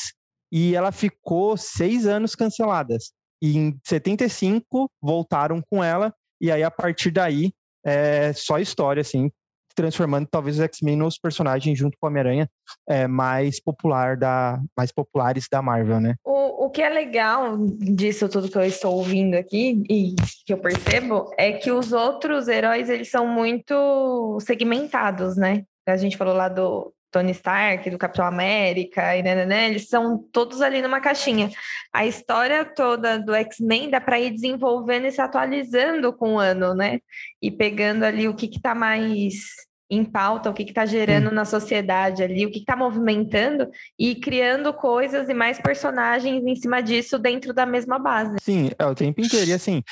e ela ficou seis anos canceladas. E em 75 voltaram com ela, e aí a partir daí é só história, assim, transformando talvez os X-Men nos personagens junto com a Homem-Aranha é, mais popular da mais populares da Marvel, né? O, o que é legal disso tudo que eu estou ouvindo aqui e que eu percebo é que os outros heróis eles são muito segmentados, né? A gente falou lá do Tony Stark, do Capitão América, e né, né, né, eles são todos ali numa caixinha. A história toda do X-Men dá para ir desenvolvendo e se atualizando com o ano, né? E pegando ali o que está mais em pauta, o que está gerando na sociedade ali, o que está movimentando e criando coisas e mais personagens em cima disso dentro da mesma base. Sim, é o tempo inteiro. E assim,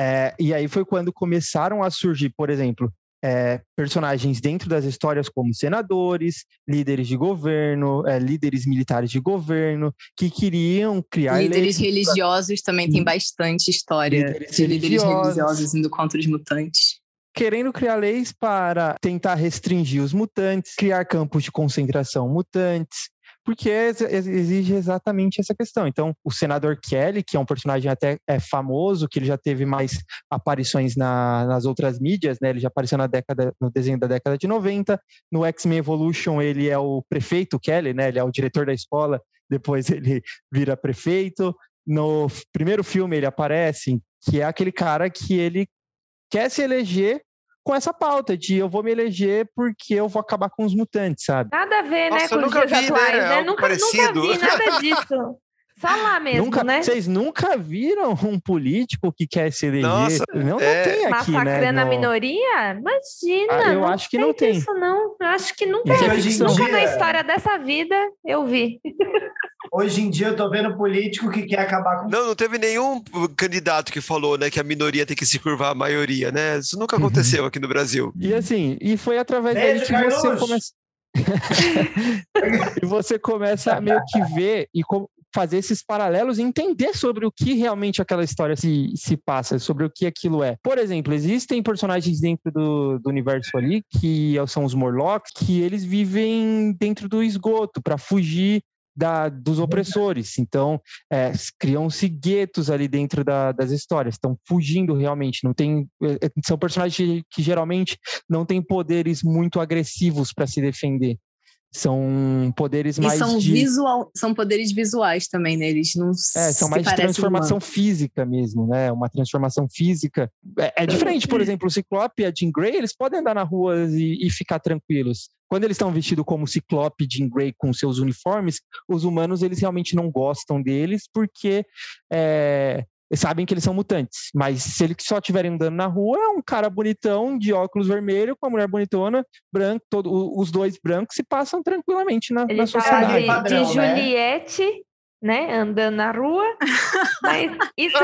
é, e aí foi quando começaram a surgir, por exemplo, é, personagens dentro das histórias como senadores, líderes de governo, é, líderes militares de governo, que queriam criar... Líderes religiosos também tem bastante história líderes de líderes religiosos indo contra os mutantes. Querendo criar leis para tentar restringir os mutantes, criar campos de concentração mutantes, porque exige exatamente essa questão. Então, o senador Kelly, que é um personagem até é famoso, que ele já teve mais aparições na, nas outras mídias, né? Ele já apareceu na década, no desenho da década de 90. No X-Men Evolution, ele é o prefeito Kelly, né? Ele é o diretor da escola, depois ele vira prefeito. No primeiro filme ele aparece, que é aquele cara que ele quer se eleger com essa pauta de eu vou me eleger porque eu vou acabar com os mutantes, sabe? Nada a ver, né, Nossa, né, com os dias vi, atuais, né? né? Nunca, nunca vi nada disso. Só lá mesmo, nunca, né? Vocês nunca viram um político que quer se eleger? Nossa, não, é... não tem aqui, Massacrando né, a minoria? Imagina. Ah, eu acho que não tem. Isso, não. Eu acho que nunca, nunca dia... na história dessa vida eu vi. Hoje em dia eu tô vendo político que quer acabar com. Não, não teve nenhum candidato que falou, né, que a minoria tem que se curvar à maioria, né? Isso nunca uhum. aconteceu aqui no Brasil. E assim, e foi através Beijo, daí que Carlos. você começa. e você começa a meio que ver e fazer esses paralelos e entender sobre o que realmente aquela história se, se passa, sobre o que aquilo é. Por exemplo, existem personagens dentro do, do universo ali, que são os Morlocks, que eles vivem dentro do esgoto para fugir da, dos opressores. Então, é, criam-se guetos ali dentro da, das histórias, estão fugindo realmente. Não tem, é, é, são personagens que geralmente não têm poderes muito agressivos para se defender. São poderes mais. E são, de... visual, são poderes visuais também, né? Eles não É, são mais de transformação física mesmo, né? Uma transformação física. É, é diferente, por exemplo, o Ciclope e a Jean Grey, eles podem andar na rua e, e ficar tranquilos. Quando eles estão vestidos como Ciclope e Jean Grey com seus uniformes, os humanos eles realmente não gostam deles porque é, sabem que eles são mutantes. Mas se eles só estiverem andando na rua, é um cara bonitão, de óculos vermelhos, com a mulher bonitona, branco, todo, os dois brancos se passam tranquilamente na, Ele na sociedade. De, padrão, de né? Juliette, né? né? Andando na rua. Mas isso,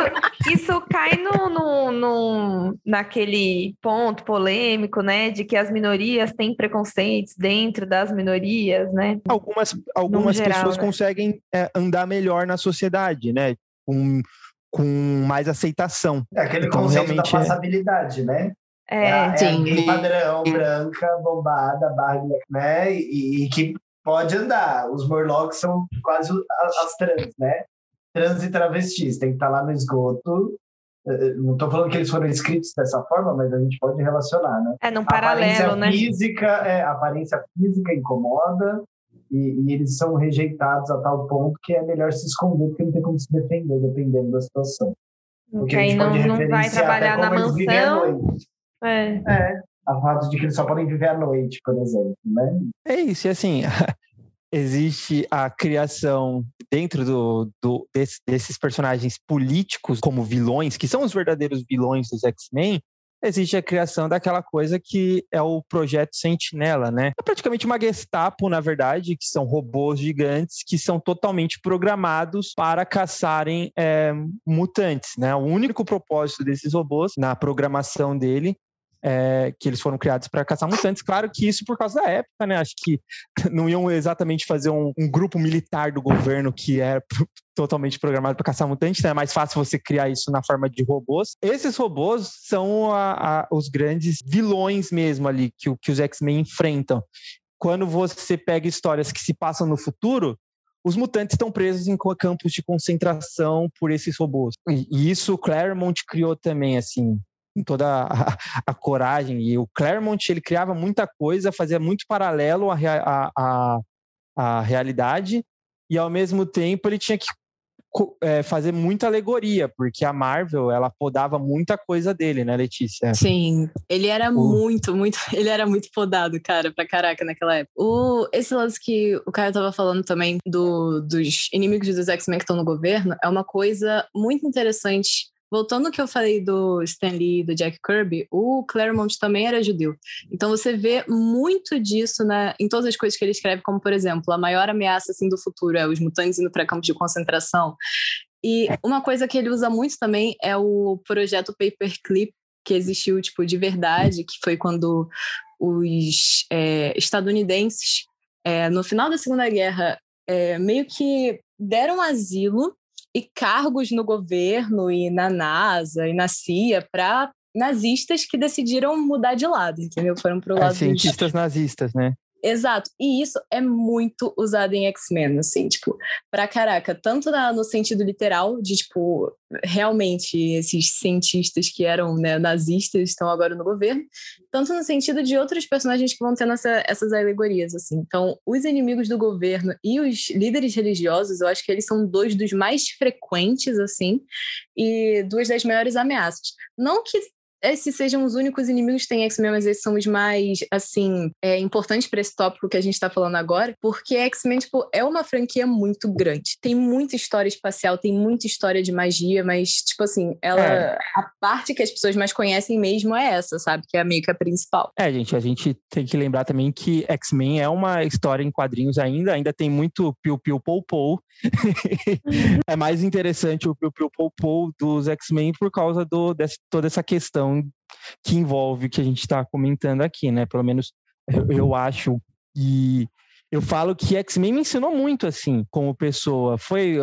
isso cai no, no, no, naquele ponto polêmico, né? De que as minorias têm preconceitos dentro das minorias, né? Algumas, algumas geral, pessoas né? conseguem é, andar melhor na sociedade, né? Um, com mais aceitação. É aquele então, conceito da é passabilidade, é... né? É, é, sim. É padrão, branca, bombada, barra, né? E, e, que pode andar. Os Morlocks são quase as trans, né? Trans e travestis. Tem que estar lá no esgoto. Eh, eh, não estou falando que eles foram escritos dessa forma, mas a gente pode relacionar, né? É, num paralelo, né? Física, é, a aparência física incomoda, e, e, eles são rejeitados a tal ponto que é melhor se esconder porque não tem como se defender dependendo da situação. Porque aí não, não vai trabalhar na mansão. É. é. A fato de que eles só podem viver à noite, por exemplo, né? É isso, e assim, existe a criação dentro do, do desse, desses personagens políticos como vilões, que são os verdadeiros vilões dos X-Men, existe a criação daquela coisa que é o projeto Sentinela, né? É praticamente uma Gestapo, na verdade, que são robôs gigantes que são totalmente programados para caçarem é, mutantes, né? O único propósito desses robôs na programação dele é, que eles foram criados para caçar mutantes. Claro que isso por causa da época, né? Acho que não iam exatamente fazer um, um grupo militar do governo que é totalmente programado para caçar mutantes, né? É mais fácil você criar isso na forma de robôs. Esses robôs são a, a, os grandes vilões mesmo ali que, que os X-Men enfrentam. Quando você pega histórias que se passam no futuro, os mutantes estão presos em campos de concentração por esses robôs. E, e isso o Claremont criou também, assim com toda a, a, coragem. E o Claremont, ele criava muita coisa, fazia muito paralelo à, à, à, à realidade, e ao mesmo tempo ele tinha que é, fazer muita alegoria, porque a Marvel, ela podava muita coisa dele, né, Letícia? Sim, ele era o... muito, muito, ele era muito podado, cara, pra caraca naquela época. O, esse lance que o Caio tava falando também do, dos inimigos dos X-Men que estão no governo, é uma coisa muito interessante voltando ao que eu falei do Stan Lee e do Jack Kirby, o Claremont também era judeu. Então você vê muito disso né, em todas as coisas que ele escreve, como por exemplo, a maior ameaça assim, do futuro é os mutantes indo para campos de concentração. E uma coisa que ele usa muito também é o projeto Paperclip, que existiu tipo de verdade, que foi quando os é, estadunidenses, é, no final da Segunda Guerra, é, meio que deram asilo e cargos no governo e na NASA e na CIA para nazistas que decidiram mudar de lado, entendeu? Foram para o é, lado cientistas dos... nazistas, né? Exato. E isso é muito usado em X-Men, assim, tipo, pra caraca, tanto na, no sentido literal, de, tipo, realmente esses cientistas que eram né, nazistas estão agora no governo, tanto no sentido de outros personagens que vão tendo essa, essas alegorias, assim. Então, os inimigos do governo e os líderes religiosos, eu acho que eles são dois dos mais frequentes, assim, e duas das maiores ameaças. Não que esses sejam os únicos inimigos que tem X-Men, mas esses são os mais, assim, é, importantes para esse tópico que a gente está falando agora, porque X-Men, tipo, é uma franquia muito grande. Tem muita história espacial, tem muita história de magia, mas, tipo assim, ela. É. A parte que as pessoas mais conhecem mesmo é essa, sabe? Que é meio que a principal. É, gente, a gente tem que lembrar também que X-Men é uma história em quadrinhos ainda, ainda tem muito piu-piu pou-pou. é mais interessante o piu-piu pou-pou dos X-Men por causa do, dessa, toda essa questão que envolve o que a gente está comentando aqui, né? Pelo menos eu, eu acho e eu falo que X-Men me ensinou muito, assim, como pessoa. Foi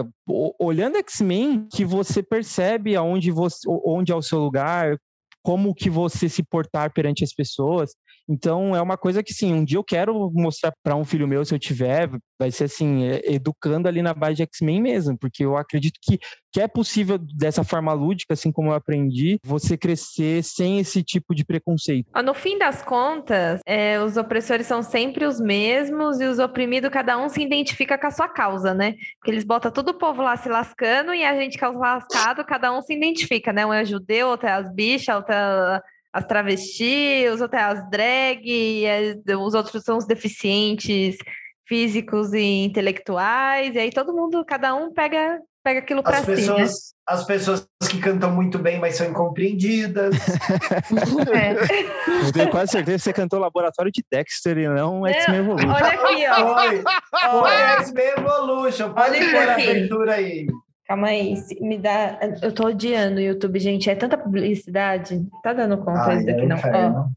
olhando X-Men que você percebe aonde você, onde é o seu lugar, como que você se portar perante as pessoas. Então é uma coisa que sim, um dia eu quero mostrar para um filho meu se eu tiver, vai ser assim, é, educando ali na base de X-Men mesmo, porque eu acredito que, que é possível dessa forma lúdica, assim como eu aprendi, você crescer sem esse tipo de preconceito. No fim das contas, é, os opressores são sempre os mesmos e os oprimidos, cada um se identifica com a sua causa, né? Porque eles botam todo o povo lá se lascando e a gente que é os lascado, cada um se identifica, né? Um é judeu, outro é as bichas, outro é as travestis, os outros é as drag, os outros são os deficientes físicos e intelectuais, e aí todo mundo, cada um pega pega aquilo para si. Né? As pessoas que cantam muito bem, mas são incompreendidas. é. Eu tenho quase certeza que você cantou Laboratório de Dexter e não X-Men Evolution. Olha aqui, ó. Foi, foi X-Men Evolution. Pode pôr a abertura aí. Calma aí, me dá. Eu tô odiando o YouTube, gente. É tanta publicidade. Tá dando conta Ai, isso daqui, não? Ó.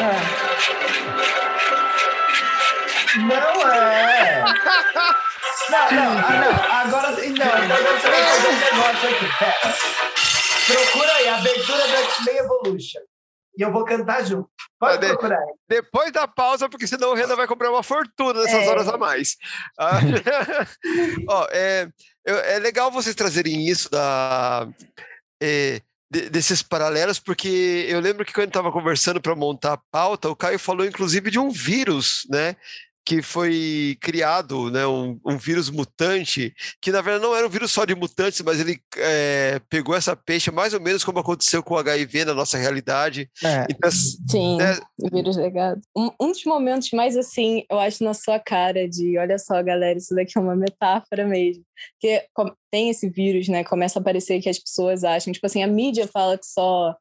Ah. Não é! Não, não, ah, não. Agora, não, então você vai fazer um negócio aqui. Pera. Procura aí, abertura do X-Men Evolution e eu vou cantar junto. Pode de, procurar. Depois da pausa, porque senão o Renan vai comprar uma fortuna nessas é. horas a mais. Ah, ó, é, é legal vocês trazerem isso da, é, desses paralelos, porque eu lembro que quando estava conversando para montar a pauta, o Caio falou inclusive de um vírus, né? Que foi criado, né, um, um, vírus mutante, que na verdade não era um vírus só de mutantes, mas ele é, pegou essa peixe mais ou menos como aconteceu com o HIV na nossa realidade. É. Então, Sim, né? o vírus legado. Um, um dos momentos mais assim, eu acho na sua cara de, olha só, galera, isso daqui é uma metáfora mesmo. Porque tem esse vírus, né? Começa a aparecer que as pessoas acham, tipo assim, a mídia fala que só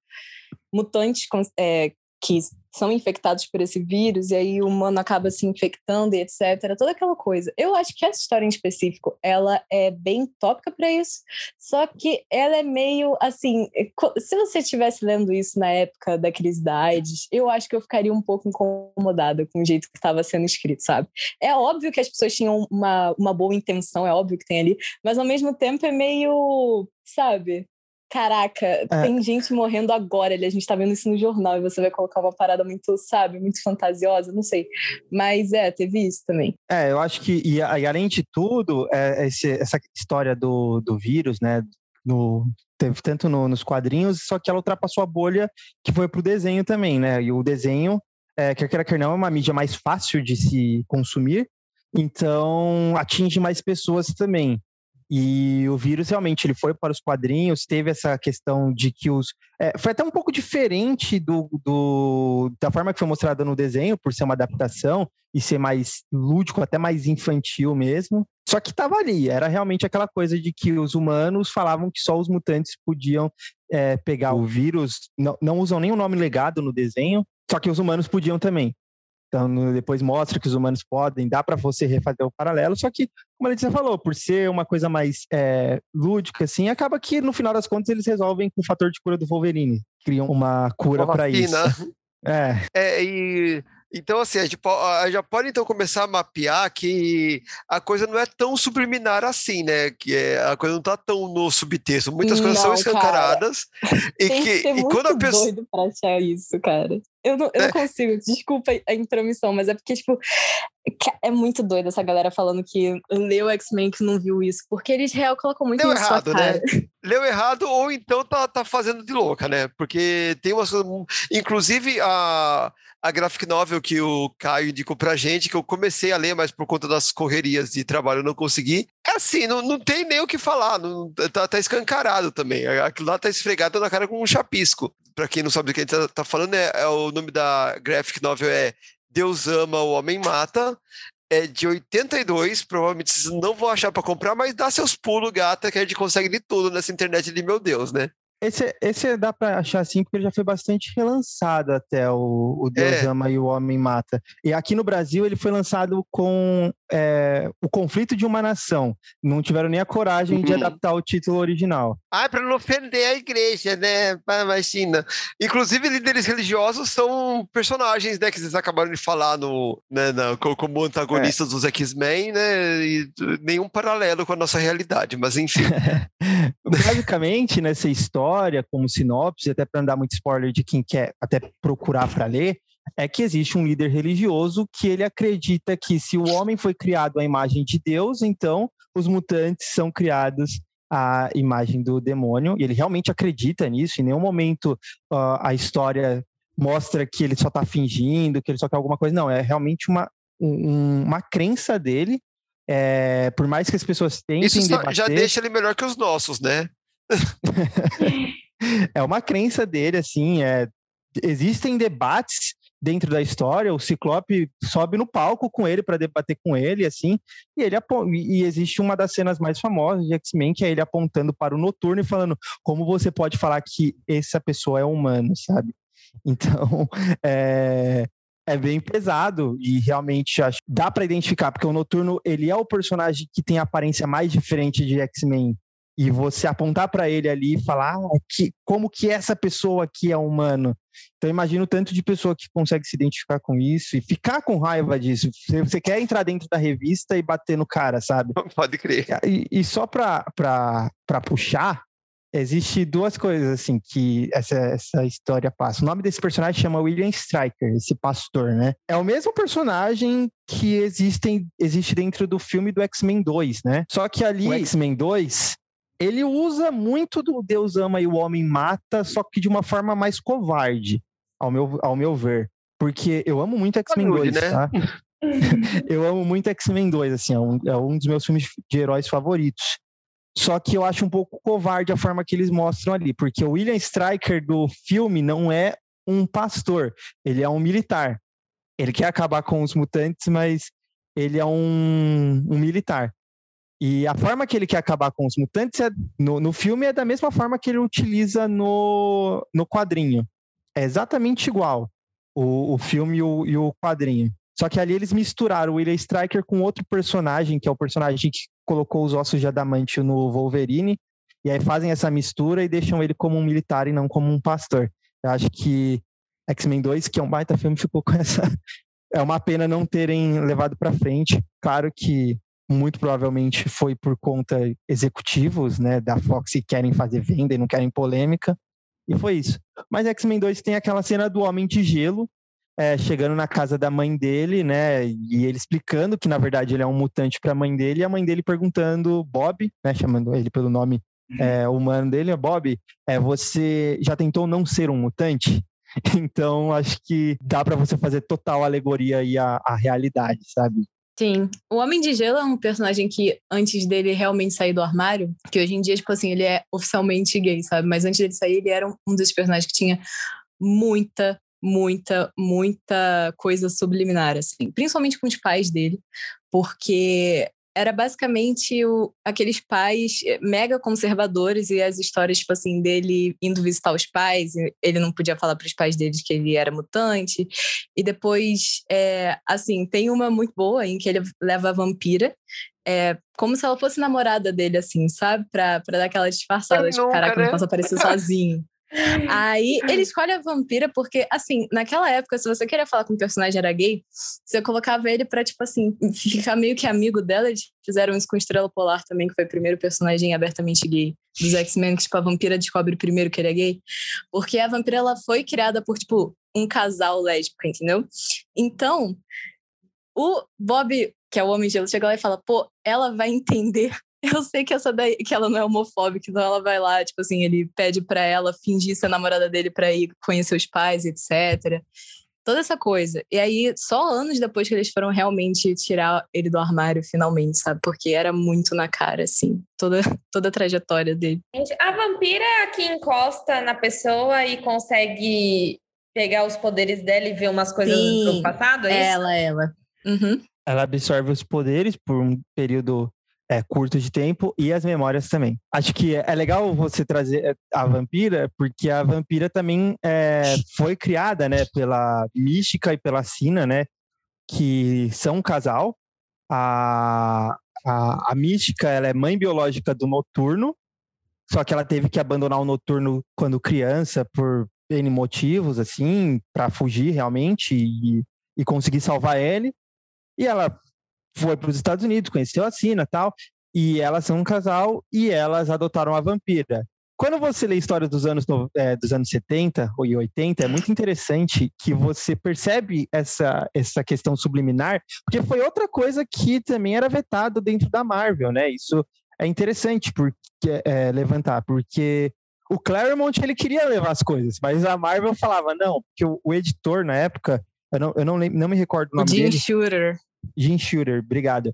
mutantes é, que são infectados por esse vírus e aí o humano acaba se infectando e etc. Toda aquela coisa. Eu acho que essa história em específico, ela é bem tópica para isso, só que ela é meio assim, se você estivesse lendo isso na época da crise da AIDS, eu acho que eu ficaria um pouco incomodada com o jeito que estava sendo escrito, sabe? É óbvio que as pessoas tinham uma, uma boa intenção, é óbvio que tem ali, mas ao mesmo tempo é meio, sabe? Caraca, é. tem gente morrendo agora, a gente tá vendo isso no jornal e você vai colocar uma parada muito, sabe, muito fantasiosa, não sei. Mas é, teve isso também. É, eu acho que, e, e além de tudo, é, esse, essa história do, do vírus, né, no, teve tanto no, nos quadrinhos, só que ela ultrapassou a bolha que foi pro desenho também, né, e o desenho, é, quer queira quer não, é uma mídia mais fácil de se consumir, então atinge mais pessoas também. E o vírus realmente ele foi para os quadrinhos, teve essa questão de que os. É, foi até um pouco diferente do, do, da forma que foi mostrada no desenho, por ser uma adaptação e ser mais lúdico, até mais infantil mesmo. Só que estava ali, era realmente aquela coisa de que os humanos falavam que só os mutantes podiam é, pegar o vírus, não, não usam nem o nome legado no desenho, só que os humanos podiam também. Então, depois mostra que os humanos podem, dá para você refazer o paralelo, só que, como a Letícia falou, por ser uma coisa mais é, lúdica, assim, acaba que, no final das contas, eles resolvem com o fator de cura do Wolverine. Criam uma cura para isso. É. é. E então, assim, a gente, a gente já pode então começar a mapear que a coisa não é tão subliminar assim, né? Que é, a coisa não está tão no subtexto. Muitas coisas não, são escancaradas. Cara. E Tem que, que ser e muito quando a pessoa. doido pra achar isso, cara. Eu não, eu não é. consigo, desculpa a intromissão, mas é porque, tipo, é muito doido essa galera falando que leu X-Men que não viu isso, porque eles real colocam muito Leu errado, né? Leu errado ou então tá, tá fazendo de louca, né? Porque tem umas. Inclusive, a, a graphic novel que o Caio indicou pra gente, que eu comecei a ler, mas por conta das correrias de trabalho eu não consegui. É assim, não, não tem nem o que falar, não, tá, tá escancarado também. Aquilo lá tá esfregado na cara com um chapisco. Pra quem não sabe do que a gente tá, tá falando, é, é o nome da graphic novel é Deus ama, o homem mata. É de 82, provavelmente vocês não vão achar para comprar, mas dá seus pulos, gata, que a gente consegue de tudo nessa internet de meu Deus, né? Esse, esse dá para achar assim, porque ele já foi bastante relançado até, o, o Deus é. Ama e o Homem Mata. E aqui no Brasil ele foi lançado com é, o conflito de uma nação. Não tiveram nem a coragem uhum. de adaptar o título original. Ah, para não ofender a igreja, né? Imagina. Inclusive, líderes religiosos são personagens, né? Que vocês acabaram de falar no, né, na, como antagonistas é. dos X-Men, né? E nenhum paralelo com a nossa realidade, mas enfim. Basicamente, nessa história, como sinopse, até para não dar muito spoiler de quem quer até procurar para ler, é que existe um líder religioso que ele acredita que se o homem foi criado à imagem de Deus, então os mutantes são criados à imagem do demônio. E ele realmente acredita nisso. Em nenhum momento uh, a história mostra que ele só está fingindo, que ele só quer alguma coisa. Não, é realmente uma, um, uma crença dele. É, por mais que as pessoas tentem Isso debater, já deixa ele melhor que os nossos, né? é uma crença dele, assim, é, existem debates dentro da história, o Ciclope sobe no palco com ele para debater com ele, assim, e ele e existe uma das cenas mais famosas de X-Men que é ele apontando para o Noturno e falando como você pode falar que essa pessoa é humano, sabe? Então, é, é bem pesado e realmente acho, dá para identificar porque o Noturno ele é o personagem que tem a aparência mais diferente de X-Men e você apontar para ele ali e falar ah, que, como que essa pessoa aqui é humano. Então imagino o tanto de pessoa que consegue se identificar com isso e ficar com raiva disso. Você, você quer entrar dentro da revista e bater no cara, sabe? Pode crer. E, e só para puxar, existe duas coisas assim que essa, essa história passa. O nome desse personagem chama William Stryker, esse pastor, né? É o mesmo personagem que existem, existe dentro do filme do X-Men 2, né? Só que ali o X-Men 2 ele usa muito do Deus ama e o homem mata, só que de uma forma mais covarde, ao meu, ao meu ver. Porque eu amo muito X-Men 2, né? tá? eu amo muito X-Men 2, assim, é um, é um dos meus filmes de heróis favoritos. Só que eu acho um pouco covarde a forma que eles mostram ali, porque o William Stryker do filme não é um pastor, ele é um militar. Ele quer acabar com os mutantes, mas ele é um, um militar. E a forma que ele quer acabar com os mutantes é, no, no filme é da mesma forma que ele utiliza no, no quadrinho. É exatamente igual o, o filme e o, e o quadrinho. Só que ali eles misturaram o William Striker com outro personagem, que é o personagem que colocou os ossos de adamante no Wolverine. E aí fazem essa mistura e deixam ele como um militar e não como um pastor. Eu acho que X-Men 2, que é um baita filme, ficou com essa. É uma pena não terem levado para frente. Claro que muito provavelmente foi por conta executivos, né, da Fox que querem fazer venda e não querem polêmica. E foi isso. Mas X-Men 2 tem aquela cena do Homem de Gelo, é, chegando na casa da mãe dele, né? E ele explicando que, na verdade, ele é um mutante para a mãe dele, e a mãe dele perguntando, Bob, né? Chamando ele pelo nome uhum. é, humano dele, Bob, é, você já tentou não ser um mutante? Então, acho que dá para você fazer total alegoria aí à, à realidade, sabe? Sim. O Homem de Gelo é um personagem que, antes dele realmente sair do armário, que hoje em dia, tipo assim, ele é oficialmente gay, sabe? Mas antes dele sair, ele era um dos personagens que tinha muita, muita, muita coisa subliminar, assim. Principalmente com os pais dele, porque era basicamente o, aqueles pais eh, mega conservadores e as histórias, tipo assim, dele indo visitar os pais, ele não podia falar para os pais dele que ele era mutante. E depois, é, assim, tem uma muito boa em que ele leva a vampira, é, como se ela fosse namorada dele, assim, sabe? Pra, pra dar aquela disfarçada, tipo, caraca, né? não posso aparecer sozinho. Aí ele escolhe a vampira porque, assim, naquela época, se você queria falar com um personagem era gay, você colocava ele pra, tipo assim, ficar meio que amigo dela. Eles fizeram isso com Estrela Polar também, que foi o primeiro personagem abertamente gay dos X-Men, que, tipo, a vampira descobre primeiro que ele é gay. Porque a vampira, ela foi criada por, tipo, um casal lésbico, entendeu? Então, o Bob, que é o Homem Gelo, chega lá e fala, pô, ela vai entender eu sei que essa daí, que ela não é homofóbica, então ela vai lá, tipo assim, ele pede para ela fingir ser namorada dele para ir conhecer os pais, etc. Toda essa coisa. E aí, só anos depois que eles foram realmente tirar ele do armário, finalmente, sabe? Porque era muito na cara, assim, toda, toda a trajetória dele. A vampira é a que encosta na pessoa e consegue pegar os poderes dela e ver umas coisas Sim, do passado, é ela, isso? ela. Uhum. Ela absorve os poderes por um período é, curto de tempo e as memórias também. Acho que é legal você trazer é, a vampira, porque a vampira também é, foi criada né, pela Mística e pela Sina, né, que são um casal. A, a, a Mística ela é mãe biológica do Noturno, só que ela teve que abandonar o Noturno quando criança por N motivos, assim, para fugir realmente e, e conseguir salvar ele. E ela foi para os Estados Unidos, conheceu a Sina tal, e elas são um casal e elas adotaram a vampira. Quando você lê histórias dos anos, é, dos anos 70 e 80, é muito interessante que você percebe essa, essa questão subliminar, porque foi outra coisa que também era vetado dentro da Marvel, né? Isso é interessante porque, é, levantar, porque o Claremont ele queria levar as coisas, mas a Marvel falava não, porque o, o editor na época, eu não, eu não, não me recordo o nome Jim dele. Shooter. Jim Shooter, obrigado.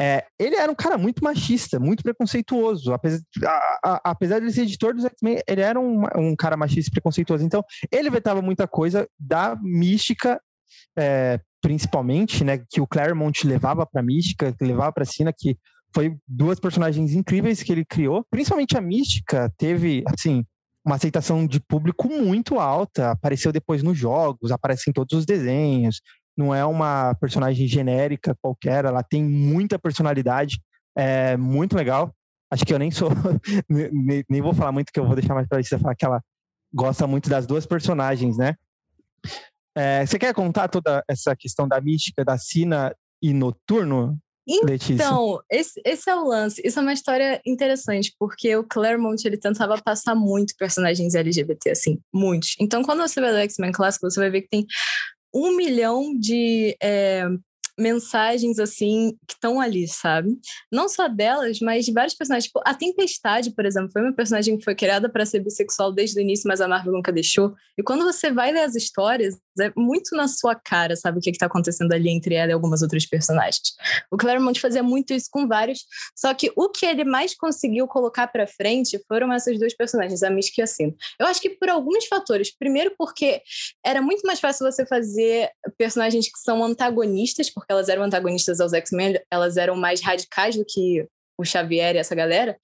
É, ele era um cara muito machista, muito preconceituoso. Apesar, a, a, apesar de ele ser editor dos X-Men, ele era um, um, cara machista e preconceituoso. Então, ele vetava muita coisa da mística, é, principalmente, né? Que o Claremont levava pra mística, que levava pra cena, que foi duas personagens incríveis que ele criou. Principalmente a mística teve, assim, uma aceitação de público muito alta. Apareceu depois nos jogos, aparece em todos os desenhos não é uma personagem genérica qualquer, ela tem muita personalidade, é muito legal. Acho que eu nem sou, nem, nem, vou falar muito, que eu vou deixar mais para você falar que ela gosta muito das duas personagens, né? É, você quer contar toda essa questão da mística da Sina e Noturno? Então, esse, esse, é o lance. Isso é uma história interessante, porque o Claremont ele tentava passar muito personagens LGBT, assim, muitos. Então, quando você vê o X-Men clássico, você vai ver que tem um milhão de é, mensagens assim que estão ali, sabe? Não só delas, mas de vários personagens. Tipo, a Tempestade, por exemplo, foi uma personagem que foi criada para ser bissexual desde o início, mas a Marvel nunca deixou. E quando você vai ler as histórias, é muito na sua cara, sabe, o que, está acontecendo ali entre ela e algumas outras personagens. O Claremont fazia muito isso com vários, só que o que ele mais conseguiu colocar para frente foram essas duas personagens, a Mystic e a Sino. Eu acho que por alguns fatores. Primeiro, porque era muito mais fácil você fazer personagens que são antagonistas, porque elas eram antagonistas aos X-Men, elas eram mais radicais do que o Xavier e essa galera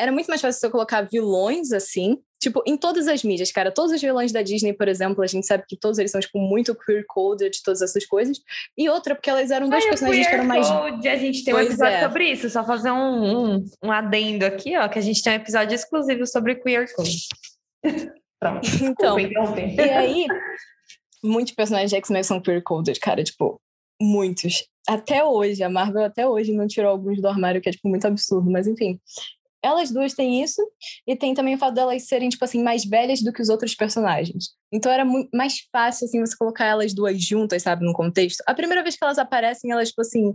era muito mais fácil você colocar vilões assim, tipo, em todas as mídias, cara. Todos os vilões da Disney, por exemplo, a gente sabe que todos eles são, tipo, muito queer-coded, todas essas coisas. E outra, porque elas eram dois personagens que eram mais. Code, a gente tem um episódio é. sobre isso, só fazer um, um, um, adendo aqui, ó, que a gente tem um episódio exclusivo sobre queer code. Pronto. Então, e aí, muitos personagens de X-Men são queer-coded, cara, tipo, muitos. Até hoje, a Marvel até hoje não tirou alguns do armário, que é, tipo, muito absurdo, mas enfim elas duas têm isso, e tem também o fato delas serem, tipo assim, mais velhas do que os outros personagens. Então era mais fácil, assim, você colocar elas duas juntas, sabe, no contexto. A primeira vez que elas aparecem, elas, tipo assim,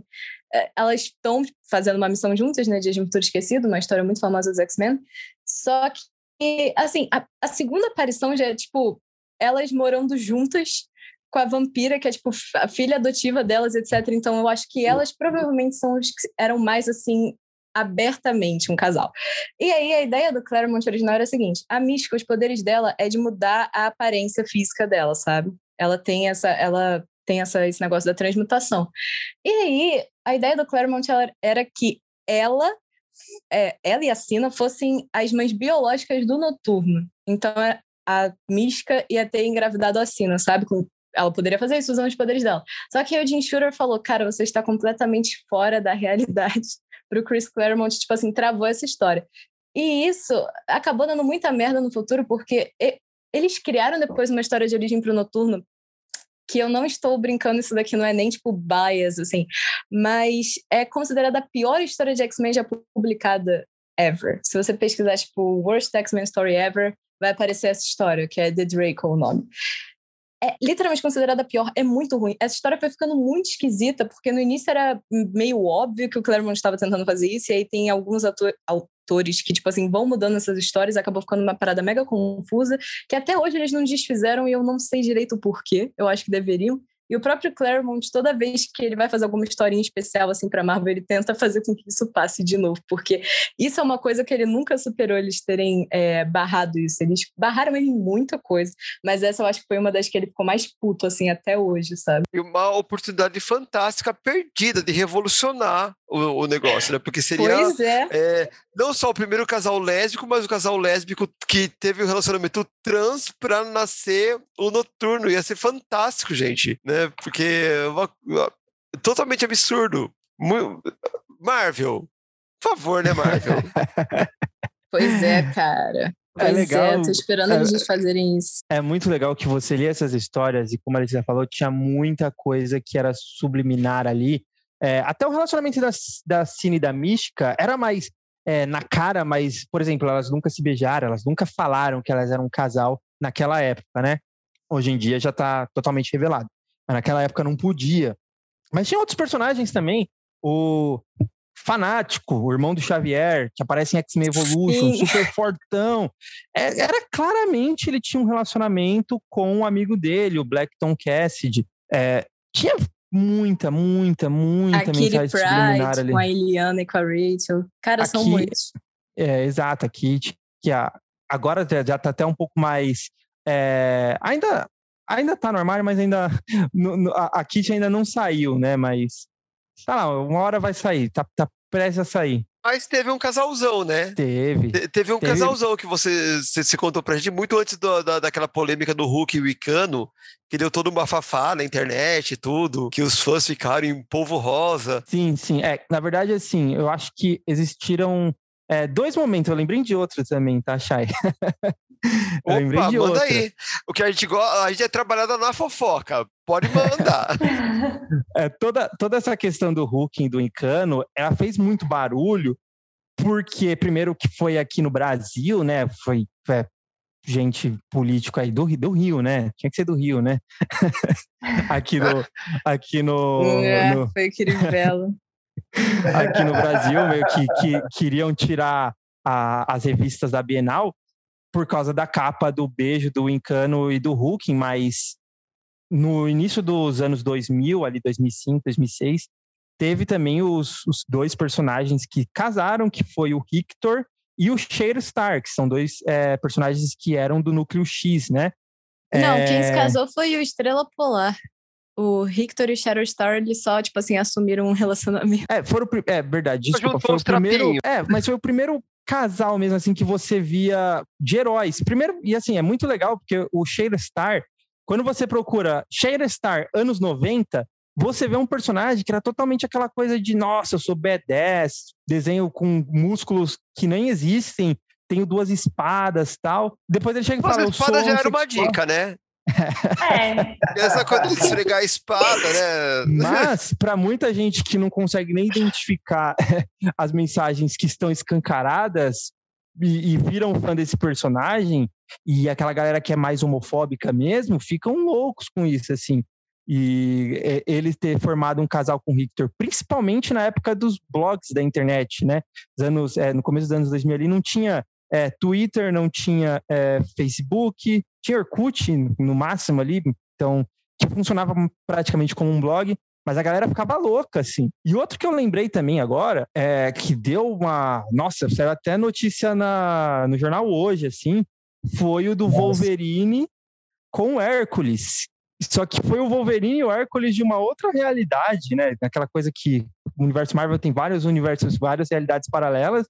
é, elas estão fazendo uma missão juntas, né, de um Futuro Esquecido, uma história muito famosa dos X-Men. Só que, assim, a, a segunda aparição já é, tipo, elas morando juntas com a vampira, que é, tipo, a filha adotiva delas, etc. Então, eu acho que elas provavelmente são os que eram mais, assim, abertamente um casal. E aí a ideia do Claremont original era a seguinte: a mística, os poderes dela é de mudar a aparência física dela, sabe? Ela tem essa, ela tem essa, esse negócio da transmutação. E aí a ideia do Claremont era que ela é, ela e a Sina fossem as mães biológicas do Noturno. Então a mística ia ter engravidado a Sina, sabe? Com ela poderia fazer isso usando os poderes dela. Só que o Jim Shooter falou, cara, você está completamente fora da realidade para o Chris Claremont, tipo assim, travou essa história. E isso acabou dando muita merda no futuro, porque eles criaram depois uma história de origem para o Noturno que eu não estou brincando, isso daqui não é nem tipo bias, assim, mas é considerada a pior história de X-Men já publicada ever. Se você pesquisar, tipo, Worst X-Men Story Ever, vai aparecer essa história, que é The Draco o nome é literalmente considerada pior, é muito ruim. Essa história foi ficando muito esquisita, porque no início era meio óbvio que o Claremont estava tentando fazer isso, e aí tem alguns autores que, tipo assim, vão mudando essas histórias, acabou ficando uma parada mega confusa, que até hoje eles não desfizeram e eu não sei direito o porquê, eu acho que deveriam. E o próprio Claremont, toda vez que ele vai fazer alguma historinha especial assim para Marvel, ele tenta fazer com que isso passe de novo, porque isso é uma coisa que ele nunca superou eles terem é, barrado isso. Eles barraram ele em muita coisa, mas essa eu acho que foi uma das que ele ficou mais puto assim até hoje, sabe? E uma oportunidade fantástica perdida de revolucionar o, o negócio, né? Porque seria é. É, não só o primeiro casal lésbico, mas o casal lésbico que teve um relacionamento trans para nascer o noturno. Ia ser fantástico, gente, né? Porque é uma, uma, totalmente absurdo. Marvel, por favor, né, Marvel? pois é, cara. É pois é, legal. É, tô esperando é, eles fazerem isso. É muito legal que você lê essas histórias e, como a Alicia falou, tinha muita coisa que era subliminar ali é, até o relacionamento da, da Cine e da Mística era mais é, na cara, mas, por exemplo, elas nunca se beijaram, elas nunca falaram que elas eram um casal naquela época, né? Hoje em dia já está totalmente revelado. Mas naquela época não podia. Mas tinha outros personagens também. O Fanático, o irmão do Xavier, que aparece em X-Men Evolution, Sim. super fortão. É, era claramente ele tinha um relacionamento com um amigo dele, o Blackton Cassidy. É, tinha muita, muita, muita a mensagem Kitty subliminar ali. com a Eliana e com a Rachel. Cara, a são muitos. É, exato, a Kit, que a, agora já, já tá até um pouco mais. É, ainda, ainda tá no armário, mas ainda. No, no, a, a Kit ainda não saiu, né? Mas. Tá lá, uma hora vai sair, tá, tá prestes a sair. Mas teve um casalzão, né? Teve. Te, teve um teve. casalzão que você, você se contou pra gente muito antes do, da, daquela polêmica do Hulk e o Icano, que deu todo um bafafá na internet e tudo, que os fãs ficaram em polvo rosa. Sim, sim. É, na verdade, assim, eu acho que existiram é, dois momentos, eu lembrei de outro também, tá, Chay? Opa, manda outra. aí. O que a gente gosta, a gente é trabalhada na fofoca. Pode mandar. é, toda, toda essa questão do Hulk do Incano, ela fez muito barulho, porque, primeiro, que foi aqui no Brasil, né? Foi é, gente político aí do, do Rio, né? Tinha que ser do Rio, né? aqui no. Aqui no, é, no... Foi aqui no Brasil, meio que, que queriam tirar a, as revistas da Bienal por causa da capa do beijo do Incano e do Hulk, mas no início dos anos 2000, ali 2005, 2006, teve também os, os dois personagens que casaram, que foi o Victor e o Star, que são dois é, personagens que eram do núcleo X, né? Não, é... quem se casou foi o Estrela Polar. O Victor e o Star, eles só, tipo assim, assumiram um relacionamento. É, foram, é verdade, desculpa, foi o primeiro, é, mas foi o primeiro casal mesmo, assim, que você via de heróis. Primeiro, e assim, é muito legal, porque o Star, quando você procura Star anos 90, você vê um personagem que era totalmente aquela coisa de, nossa, eu sou B10, desenho com músculos que nem existem, tenho duas espadas tal. Depois ele chega e fala. Duas espadas já era uma dica, né? É. Essa coisa de esfregar a espada, né? Mas, para muita gente que não consegue nem identificar as mensagens que estão escancaradas e, e viram fã desse personagem, e aquela galera que é mais homofóbica mesmo, ficam loucos com isso, assim. E ele ter formado um casal com o Victor, principalmente na época dos blogs da internet, né? Anos, é, no começo dos anos 2000 ali não tinha é, Twitter, não tinha é, Facebook, tinha Orkut no máximo ali, então que funcionava praticamente como um blog, mas a galera ficava louca, assim. E outro que eu lembrei também agora, é que deu uma. Nossa, saiu até notícia na, no jornal hoje, assim, foi o do Nossa. Wolverine com o Hércules. Só que foi o Wolverine e o Hércules de uma outra realidade, né? Aquela coisa que o universo Marvel tem vários universos, várias realidades paralelas.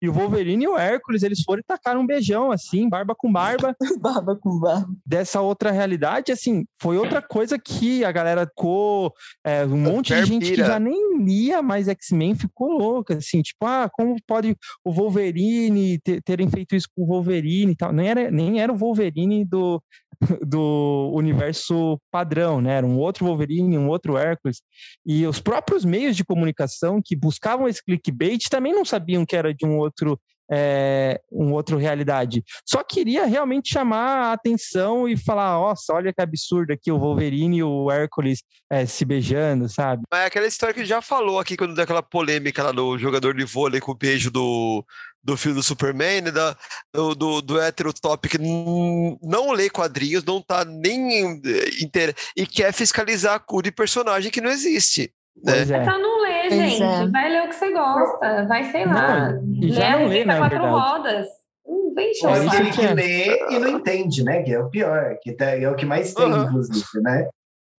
E o Wolverine e o Hércules, eles foram e tacaram um beijão, assim, barba com barba. barba com barba. Dessa outra realidade, assim, foi outra coisa que a galera ficou. É, um monte de gente que já nem lia mais X-Men ficou louca, assim, tipo, ah, como pode o Wolverine ter, terem feito isso com o Wolverine e tal. Nem era, nem era o Wolverine do, do universo padrão, né? Era um outro Wolverine, um outro Hércules. E os próprios meios de comunicação que buscavam esse clickbait também não sabiam que era de um outro é, um outro realidade. Só queria realmente chamar a atenção e falar, nossa, olha que absurdo aqui o Wolverine e o Hércules é, se beijando, sabe? É aquela história que já falou aqui quando deu aquela polêmica lá do jogador de vôlei com o beijo do, do filme do Superman, né, da, do, do, do hétero top que não lê quadrinhos, não tá nem eh, inter... e quer fiscalizar a cor de personagem que não existe. Né? É. Então não lê, gente. É. Vai ler o que você gosta. Vai, sei lá. Não, já lê não lê, na quatro verdade. rodas. Hum, vem Ou ele que lê e não entende, né? Que é o pior, que tá, é o que mais tem, uhum. inclusive, né?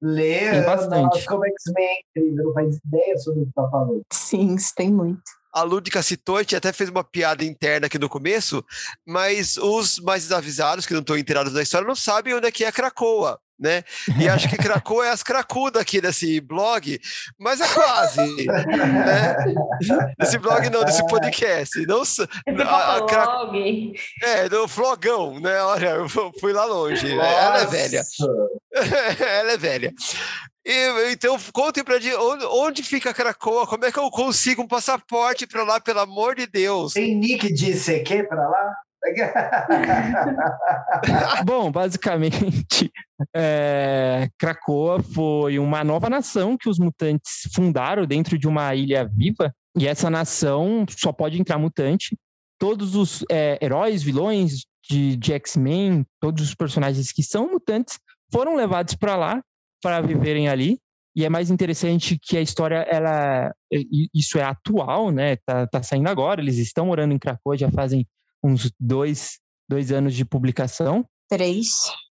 Lê, nossa, como X-Men, não faz ideia sobre o que tá falando. Sim, isso tem muito a Lúdica citou, a gente até fez uma piada interna aqui no começo, mas os mais desavisados, que não estão inteirados da história, não sabem onde é que é Cracoa né? E acho que Cracoa é as cracudas aqui desse blog, mas é quase, né? Desse blog não, desse podcast. Não, a, a, cra... É, do flogão, né? Olha, eu fui lá longe. Nossa. Ela é velha. Ela é velha. E, então, contem pra gente onde, onde fica Cracoa, como é que eu consigo um passaporte para lá, pelo amor de Deus? Tem nick de CQ para lá? Bom, basicamente, é, Krakoa foi uma nova nação que os mutantes fundaram dentro de uma ilha viva, e essa nação só pode entrar mutante. Todos os é, heróis, vilões de, de X-Men, todos os personagens que são mutantes foram levados para lá para viverem ali. E é mais interessante que a história, ela, isso é atual, né? Tá, tá saindo agora. Eles estão morando em Krakoa já fazem uns dois, dois anos de publicação. Três.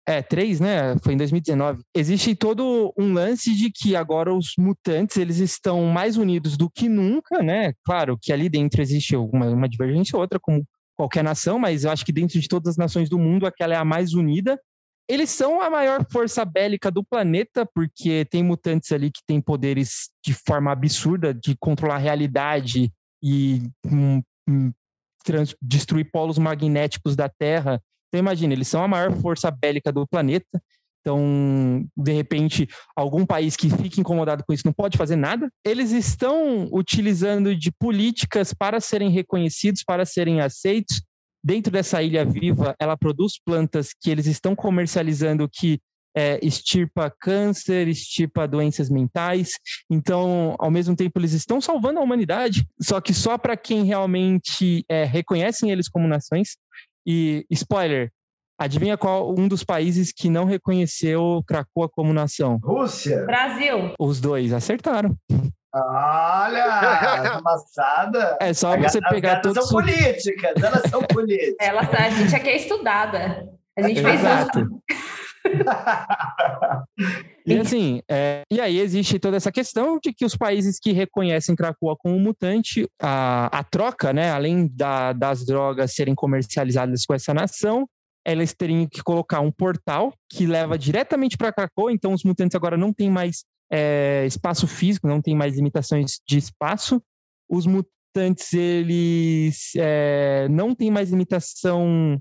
É, três, né? Foi em 2019. Existe todo um lance de que agora os mutantes eles estão mais unidos do que nunca, né? Claro que ali dentro existe uma, uma divergência ou outra, como qualquer nação, mas eu acho que dentro de todas as nações do mundo, aquela é a mais unida. Eles são a maior força bélica do planeta, porque tem mutantes ali que têm poderes de forma absurda de controlar a realidade e um, um, destruir polos magnéticos da Terra. Então, imagina, eles são a maior força bélica do planeta. Então, de repente, algum país que fique incomodado com isso não pode fazer nada. Eles estão utilizando de políticas para serem reconhecidos, para serem aceitos. Dentro dessa ilha viva, ela produz plantas que eles estão comercializando que é, extirpa câncer, extirpa doenças mentais. Então, ao mesmo tempo, eles estão salvando a humanidade, só que só para quem realmente é, reconhecem eles como nações. E, spoiler, Adivinha qual um dos países que não reconheceu Krakoa como nação? Rússia. Brasil. Os dois acertaram. Olha, amassada. É só você pegar As todos são os políticas, elas são políticas. Ela, a gente aqui é estudada. A gente fez Exato. isso. E assim, é, e aí existe toda essa questão de que os países que reconhecem Krakoa como mutante, a, a troca, né, além da- das drogas serem comercializadas com essa nação, elas teriam que colocar um portal que leva diretamente para Krakoa, então os mutantes agora não têm mais é, espaço físico, não tem mais limitações de espaço. Os mutantes, eles é, não têm mais limitação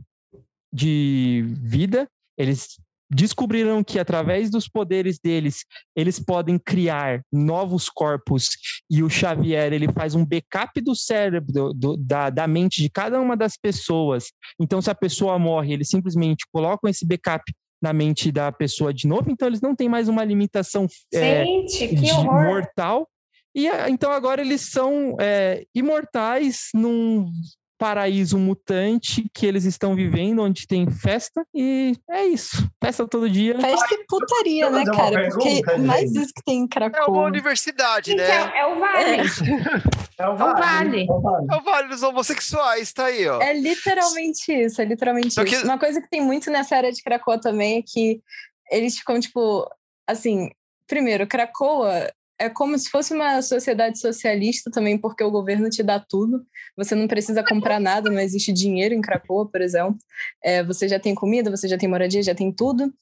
de vida, eles descobriram que através dos poderes deles, eles podem criar novos corpos e o Xavier ele faz um backup do cérebro, do- da, da mente de cada uma das pessoas. Então, se a pessoa morre, eles simplesmente colocam esse backup na mente da pessoa de novo, então eles não têm mais uma limitação é, Gente, que de mortal. E ah, então agora eles são é, imortais num paraíso mutante que eles estão vivendo, onde tem festa, e é isso. Festa todo dia. Festa e putaria, né, cara? Porque pergunta, mais gente. isso que tem em É uma universidade, né? é, é o Vale. É o Vale. vale. É o vale. É o Vale dos Homossexuais, tá aí, ó. É literalmente isso, é literalmente Só que- isso. Uma coisa que tem muito nessa área de Krakoa também é que eles ficam, tipo, assim, primeiro, Krakoa é como se fosse uma sociedade socialista também, porque o governo te dá tudo. Você não precisa comprar nada, não existe dinheiro em Krakoa, por exemplo. É, você já tem comida, você já tem moradia, já tem tudo.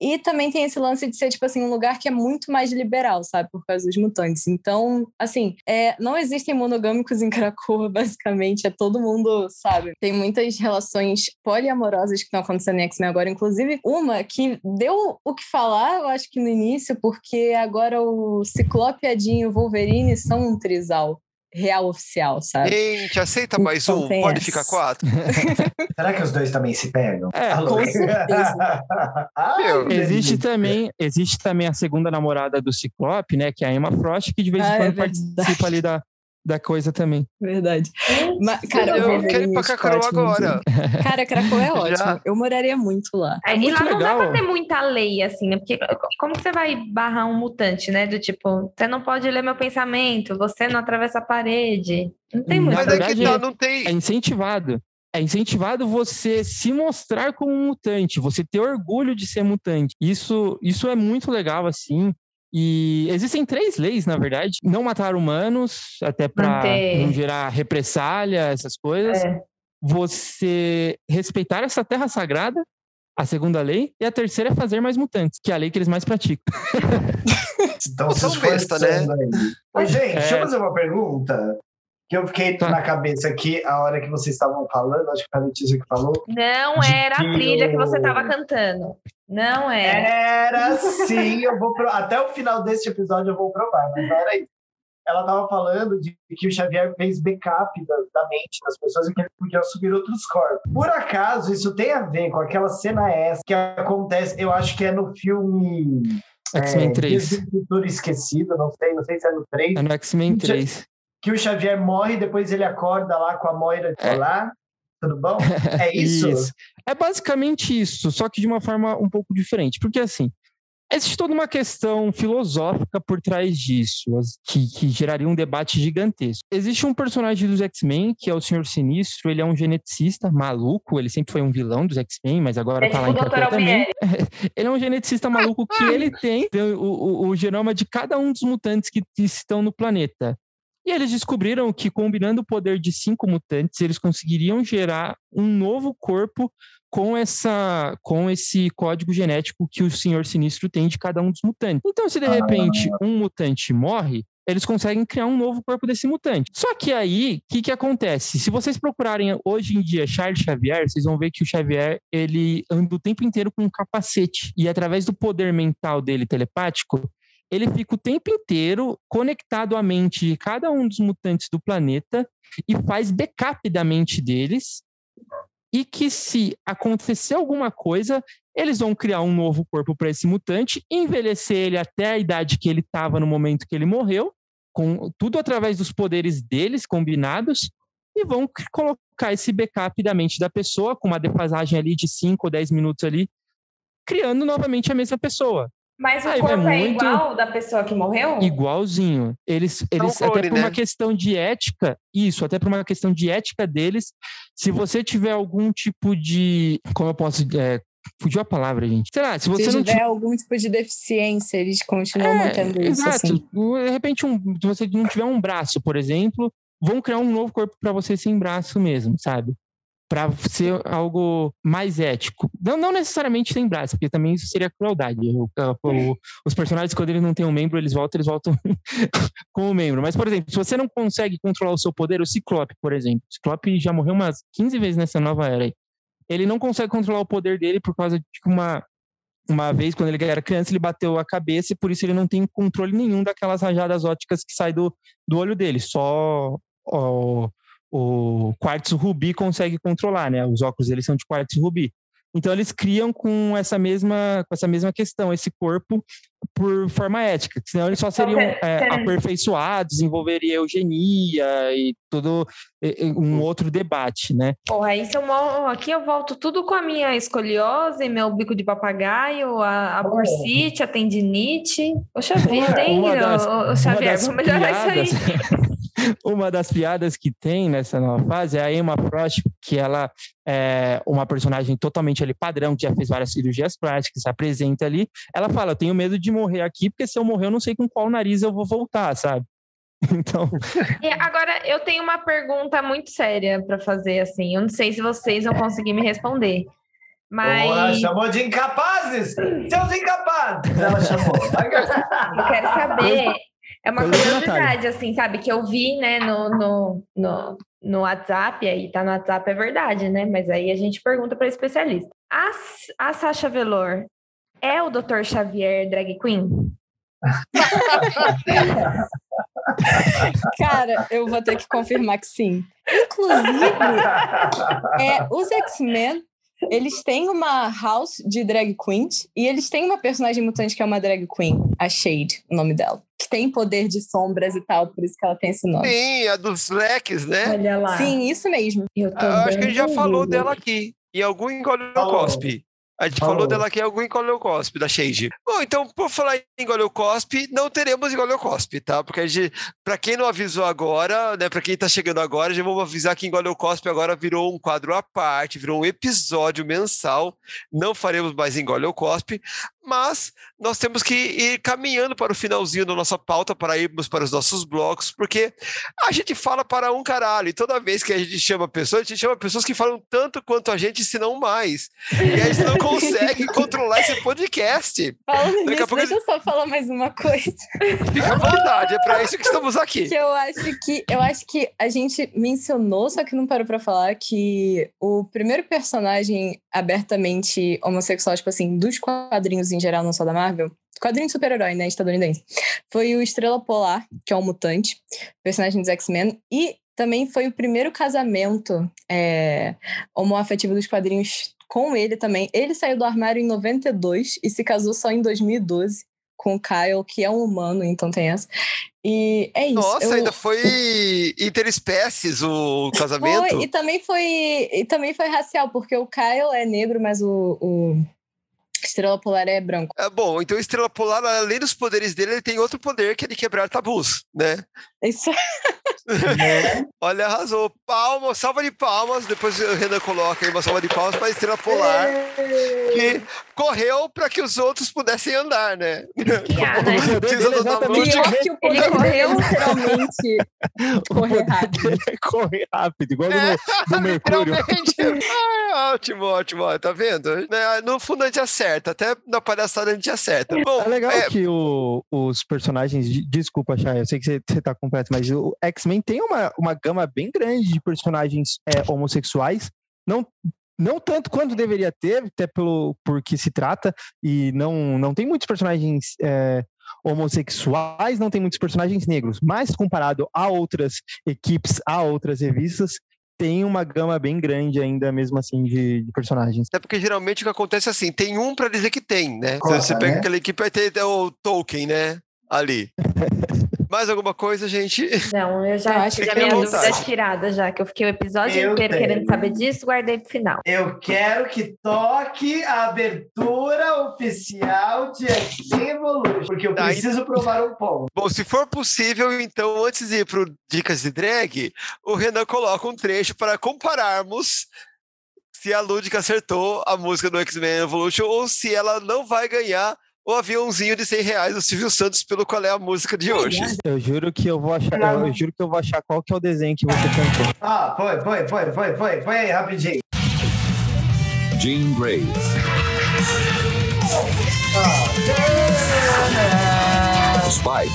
E também tem esse lance de ser, tipo assim, um lugar que é muito mais liberal, sabe? Por causa dos mutantes. Então, assim, é, não existem monogâmicos em Krakoa, basicamente. É todo mundo, sabe? Tem muitas relações poliamorosas que estão acontecendo em X-Men agora. Inclusive, uma que deu o que falar, eu acho que no início, porque agora o Ciclope, Edinho e o Wolverine são um trisal real oficial, sabe? Gente, aceita mais Então um? tem Pode essa. ficar quatro? Será que os dois também se pegam? É, Alô? com certeza. Ai, que Existe também, existe também a segunda namorada do Ciclope, né? Que é a Emma Frost, que de vez em Ah, é quando verdade. participa ali da, da coisa também. Verdade. Mas, cara, eu Wolverine quero ir pra e muito- agora. Cara, Krakow é ótimo. Já. Eu moraria muito lá. É, e muito lá não dá legal. pra ter muita lei, assim, né? Porque como que você vai barrar um mutante, né? Do tipo, você não pode ler meu pensamento, você não atravessa a parede. Não tem muito. Mas é que tá, não tem. É incentivado. É incentivado você se mostrar como um mutante, você ter orgulho de ser mutante. Isso, isso é muito legal, assim. E existem três leis, na verdade. Não matar humanos, até para não gerar represália, essas coisas. É. Você respeitar essa terra sagrada, a segunda lei. E a terceira é fazer mais mutantes, que é a lei que eles mais praticam. Estão se São besta, né? Ô, gente, deixa eu É. fazer uma pergunta. Que eu fiquei Tá. na cabeça aqui a hora que vocês estavam falando, acho que foi a Letícia que falou. Não era a que trilha que o- você tava cantando. Não era. Era sim, eu vou pro... até o final deste episódio eu vou provar, mas não era isso. Ela estava falando de que o Xavier fez backup da, da mente das pessoas e que ele podia subir outros corpos. Por acaso, isso tem a ver com aquela cena essa que acontece, eu acho que é no filme X-Men é, 3. Dias do Futuro Esquecido, não sei, não sei se é no 3, É no X-Men Mentira. 3. que o Xavier morre e depois ele acorda lá com a Moira de É. Olá, tudo bom? É isso? É basicamente isso, só que de uma forma um pouco diferente. Porque, assim, existe toda uma questão filosófica por trás disso, que, que geraria um debate gigantesco. Existe um personagem dos X-Men, que é o Senhor Sinistro, ele é um geneticista maluco, ele sempre foi um vilão dos X-Men, mas agora É tá lá em. Ele é um geneticista maluco que ele tem o, o- o genoma de cada um dos mutantes que estão no planeta. E eles descobriram que, combinando o poder de cinco mutantes, eles conseguiriam gerar um novo corpo com, essa, com esse código genético que o Senhor Sinistro tem de cada um dos mutantes. Então, se de repente um mutante morre, eles conseguem criar um novo corpo desse mutante. Só que aí, o que, que acontece? Se vocês procurarem hoje em dia Charles Xavier, vocês vão ver que o Xavier ele anda o tempo inteiro com um capacete. E através do poder mental dele telepático, ele fica o tempo inteiro conectado à mente de cada um dos mutantes do planeta e faz backup da mente deles. E que se acontecer alguma coisa, eles vão criar um novo corpo para esse mutante, envelhecer ele até a idade que ele estava no momento que ele morreu, com tudo através dos poderes deles combinados. e vão colocar esse backup da mente da pessoa, com uma defasagem ali de 5 ou 10 minutos ali, criando novamente a mesma pessoa. Mas o Aí corpo é igual da pessoa que morreu? Igualzinho. Eles, eles clone, até por né? uma questão de ética, isso, até por uma questão de ética deles, se você tiver algum tipo de, como eu posso, é, fugiu a palavra, gente. Sei lá, se você se não tiver algum tipo de deficiência, eles continuam é, mantendo isso. Exato. Assim. De repente, um, se você não tiver um braço, por exemplo, vão criar um novo corpo para você sem braço mesmo, sabe? Para ser algo mais ético. Não, não necessariamente sem braço, porque também isso seria crueldade. O, o, os personagens, quando eles não têm um membro, eles voltam, eles voltam com o membro. Mas, por exemplo, se você não consegue controlar o seu poder, o Ciclope, por exemplo, o Ciclope já morreu umas 15 vezes nessa nova era. Ele não consegue controlar o poder dele por causa de uma uma vez, quando ele era criança, ele bateu a cabeça e por isso ele não tem controle nenhum daquelas rajadas óticas que saem do, do olho dele. Só o quartzo rubi consegue controlar, né? Os óculos eles são de quartzo rubi. Então eles criam com essa mesma com essa mesma questão esse corpo por forma ética, senão eles só seriam é, aperfeiçoados, envolveria eugenia e todo um outro debate, né? Porra, isso eu, aqui eu volto tudo com a minha escoliose, meu bico de papagaio, a, a bursite, a tendinite. Poxa vida, hein, o, o Xavier, vou melhorar isso aí. Uma das piadas que tem nessa nova fase é a Emma Frost, que ela é uma personagem totalmente ali padrão, que já fez várias cirurgias plásticas, se apresenta ali. Ela fala: Eu tenho medo de morrer aqui, porque se eu morrer, eu não sei com qual nariz eu vou voltar, sabe? Então. E agora eu tenho uma pergunta muito séria para fazer, assim. Eu não sei se vocês vão conseguir me responder. Mas. Boa, chamou de incapazes! Seus incapazes! Ela chamou. eu quero saber é uma curiosidade, assim, sabe? Que eu vi, né, no, no, no, no WhatsApp, aí tá no WhatsApp, é verdade, né? Mas aí a gente pergunta para especialista. A, a Sasha Velour é o Dr. Xavier Drag Queen? Cara, eu vou ter que confirmar que sim. Inclusive, é, os X-Men eles têm uma house de drag queens e eles têm uma personagem mutante que é uma drag queen, a Shade, o nome dela. Que tem poder de sombras e tal, por isso que ela tem esse nome. Sim, a dos leques, né? Olha lá. Sim, isso mesmo. Eu tô ah, acho que a gente já falou dela aqui. Em algum engole cospe. A gente oh. falou dela aqui algum Engoliocospe, da Shade. Bom, então, por falar em Engoliocospe, não teremos Engoliocospe, tá? Porque a gente, pra quem não avisou agora, né, pra quem tá chegando agora, já vamos avisar que Engoliocospe agora virou um quadro à parte, virou um episódio mensal. Não faremos mais Engoliocospe, mas nós temos que ir caminhando para o finalzinho da nossa pauta para irmos para os nossos blocos, porque a gente fala para um caralho, e toda vez que a gente chama pessoas, a gente chama pessoas que falam tanto quanto a gente, se não mais. E a gente não consegue controlar esse podcast. Falando nisso, pouco... deixa eu só falar mais uma coisa. Fica à vontade, é para isso que estamos aqui. Que eu acho que eu acho que a gente mencionou, só que não parou para falar que o primeiro personagem abertamente homossexual, tipo assim, dos quadrinhos em geral, não só da Marvel, quadrinho de super-herói, né, estadunidense, foi o Estrela Polar, que é um mutante, personagem dos X-Men, e também foi o primeiro casamento é, homoafetivo dos quadrinhos com ele também. Ele saiu do armário em 92 e se casou só em 2012 com o Kyle, que é um humano, então tem essa. E é isso. Nossa, eu... ainda foi interespécies o casamento? Foi, e também foi, e também foi racial, porque o Kyle é negro, mas o, o Estrela Polar é branco. É, bom, então Estrela Polar, além dos poderes dele, ele tem outro poder que é de quebrar tabus, né? Isso. É. Olha, arrasou. Palmas, salva de palmas. Depois o Renan coloca aí uma salva de palmas para a Estrela Polar, que correu para que os outros pudessem andar, né? Esquiar, né? Pior que o ele correu literalmente correr rápido. correr rápido, igual é, no, no Mercúrio. Ah, ótimo, ótimo. Tá vendo? Né, no fundo a gente acerta, até na palhaçada a gente acerta. Bom, é legal é... que o, os personagens. Desculpa, Chay, eu sei que você, você tá completo, mas o X-Men tem uma, uma gama bem grande de personagens é, homossexuais. Não não tanto quanto deveria ter, até pelo porque se trata, e não, não tem muitos personagens é, homossexuais, não tem muitos personagens negros, mas comparado a outras equipes, a outras revistas, tem uma gama bem grande ainda, mesmo assim, de, de personagens. É porque geralmente o que acontece é assim, tem um para dizer que tem, né? Você pega né? aquela equipe, vai ter o Tolkien, né? Ali. Mais alguma coisa, gente? Não, eu já acho que a minha dúvida é tirada já, que eu fiquei o episódio Eu inteiro tenho. querendo saber disso, guardei pro final. Eu quero que toque a abertura oficial de X-Men Evolution, porque eu Tá, preciso provar um ponto. Bom, se for possível, então, antes de ir para Dicas de Drag, o Renan coloca um trecho para compararmos se a Lúdica acertou a música do X-Men Evolution ou se ela não vai ganhar o aviãozinho de 100 reais do Silvio Santos, pelo qual é a música de hoje. Eu juro que eu vou achar, eu, juro que eu vou achar qual que é o desenho que você cantou. Ah, foi, foi, foi, foi, foi, foi aí, rapidinho. Jean Grey, Spike,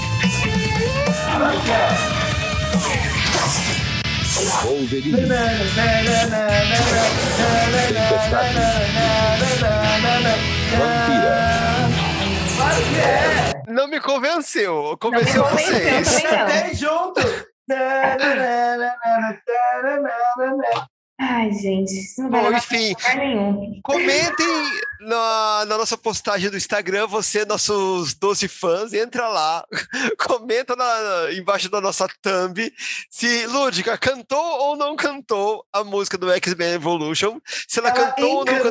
Wolverine, Vampira, Não me convenceu, Não me convenceu convenceu vocês. também não. Cantei junto. Ai, gente, isso não vai Bom, enfim, lugar nenhum. Comentem na, na nossa postagem do Instagram, você, nossos 12 fãs, entra lá, comenta na- embaixo da nossa thumb se Lúdica cantou ou não cantou a música do X-Men Evolution, se ela, Ela cantou ou não cantou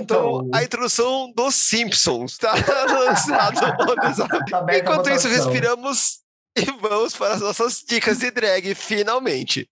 encantou. a introdução dos Simpsons, tá? Lançado. Tá Enquanto isso, respiramos e vamos para as nossas dicas de drag, finalmente.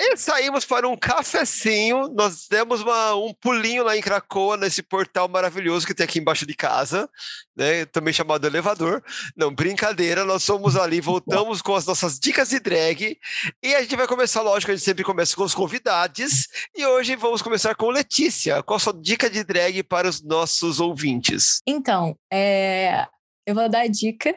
E saímos para um cafecinho. Nós demos uma- um pulinho lá em Cracoa, nesse portal maravilhoso que tem aqui embaixo de casa, né? Também chamado elevador. Não, brincadeira, nós somos ali, voltamos com as nossas dicas de drag. E a gente vai começar, lógico, a gente sempre começa com os convidados. E hoje vamos começar com Letícia. Qual a sua dica de drag para os nossos ouvintes? Então, é, eu vou dar a dica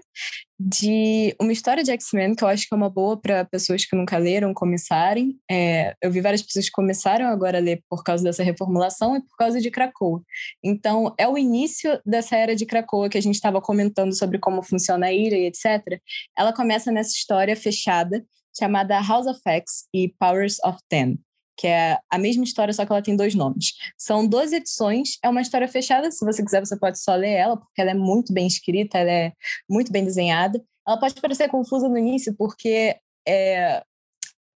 de uma história de X-Men que eu acho que é uma boa para pessoas que nunca leram começarem. É, eu vi várias pessoas que começaram agora a ler por causa dessa reformulação e por causa de Krakoa. Então, é o início dessa era de Krakoa que a gente estava comentando sobre como funciona a ira e etc. Ela começa nessa história fechada chamada House of X e Powers of Ten que é a mesma história, só que ela tem dois nomes. São 12 edições, é uma história fechada, se você quiser você pode só ler ela, porque ela é muito bem escrita, ela é muito bem desenhada. Ela pode parecer confusa no início, porque é...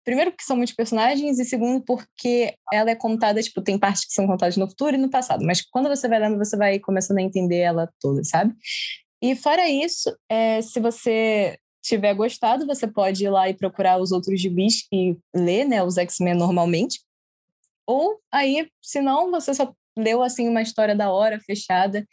Primeiro porque são muitos personagens, e segundo porque ela é contada, tipo, tem partes que são contadas no futuro e no passado, mas quando você vai lendo, você vai começando a entender ela toda, sabe? E fora isso, é, se você tiver gostado, você pode ir lá e procurar os outros gibis e ler, né, os X-Men normalmente. Ou aí, se não, você só leu assim uma história da hora, fechada.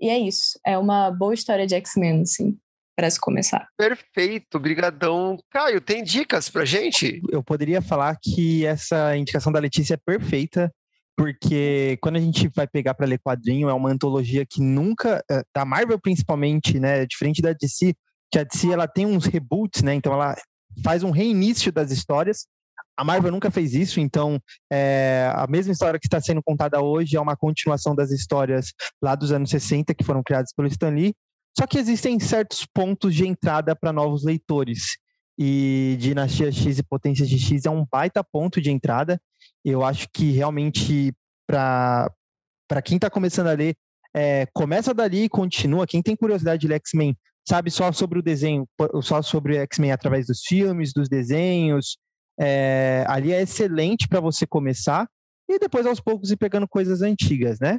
E é isso. É uma boa história de X-Men, assim, para se começar. Perfeito, brigadão. Caio, tem dicas pra gente? Eu poderia falar que essa indicação da Letícia é perfeita, porque quando a gente vai pegar para ler quadrinho, é uma antologia que nunca, eh, da Marvel principalmente, né, diferente da DC, que a DC ela tem uns reboots, né, então ela faz um reinício das histórias. A Marvel nunca fez isso, então é, a mesma história que está sendo contada hoje é uma continuação das histórias lá dos anos 60 que foram criadas pelo Stan Lee. Só que existem certos pontos de entrada para novos leitores. E Dinastia X e Potência de X é um baita ponto de entrada. Eu acho que realmente, para quem está começando a ler, é, começa dali e continua. Quem tem curiosidade de X-Men sabe só sobre o desenho, só sobre X-Men através dos filmes, dos desenhos. É, ali é excelente para você começar e depois aos poucos ir pegando coisas antigas, né?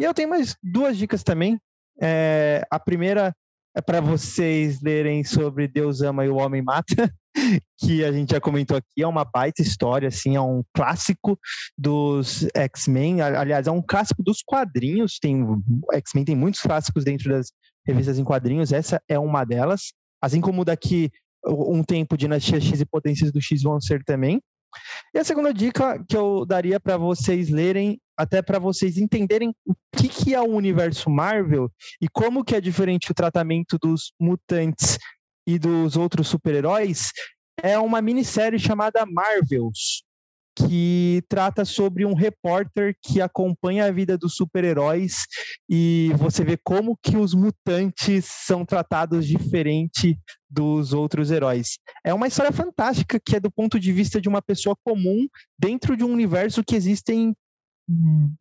E eu tenho mais duas dicas também. É, a primeira é para vocês lerem sobre Deus ama e o homem mata, que a gente já comentou aqui, é uma baita história, assim, é um clássico dos X-Men, aliás, é um clássico dos quadrinhos, tem X-Men tem muitos clássicos dentro das revistas em quadrinhos, essa é uma delas, assim como daqui um tempo Dinastia X e Potências do X vão ser também. E a segunda dica que eu daria para vocês lerem, até para vocês entenderem o que, que é o universo Marvel e como que é diferente o tratamento dos mutantes e dos outros super-heróis, é uma minissérie chamada Marvels. Que trata sobre um repórter que acompanha a vida dos super-heróis e você vê como que os mutantes são tratados diferente dos outros heróis. É uma história fantástica que é do ponto de vista de uma pessoa comum dentro de um universo que existem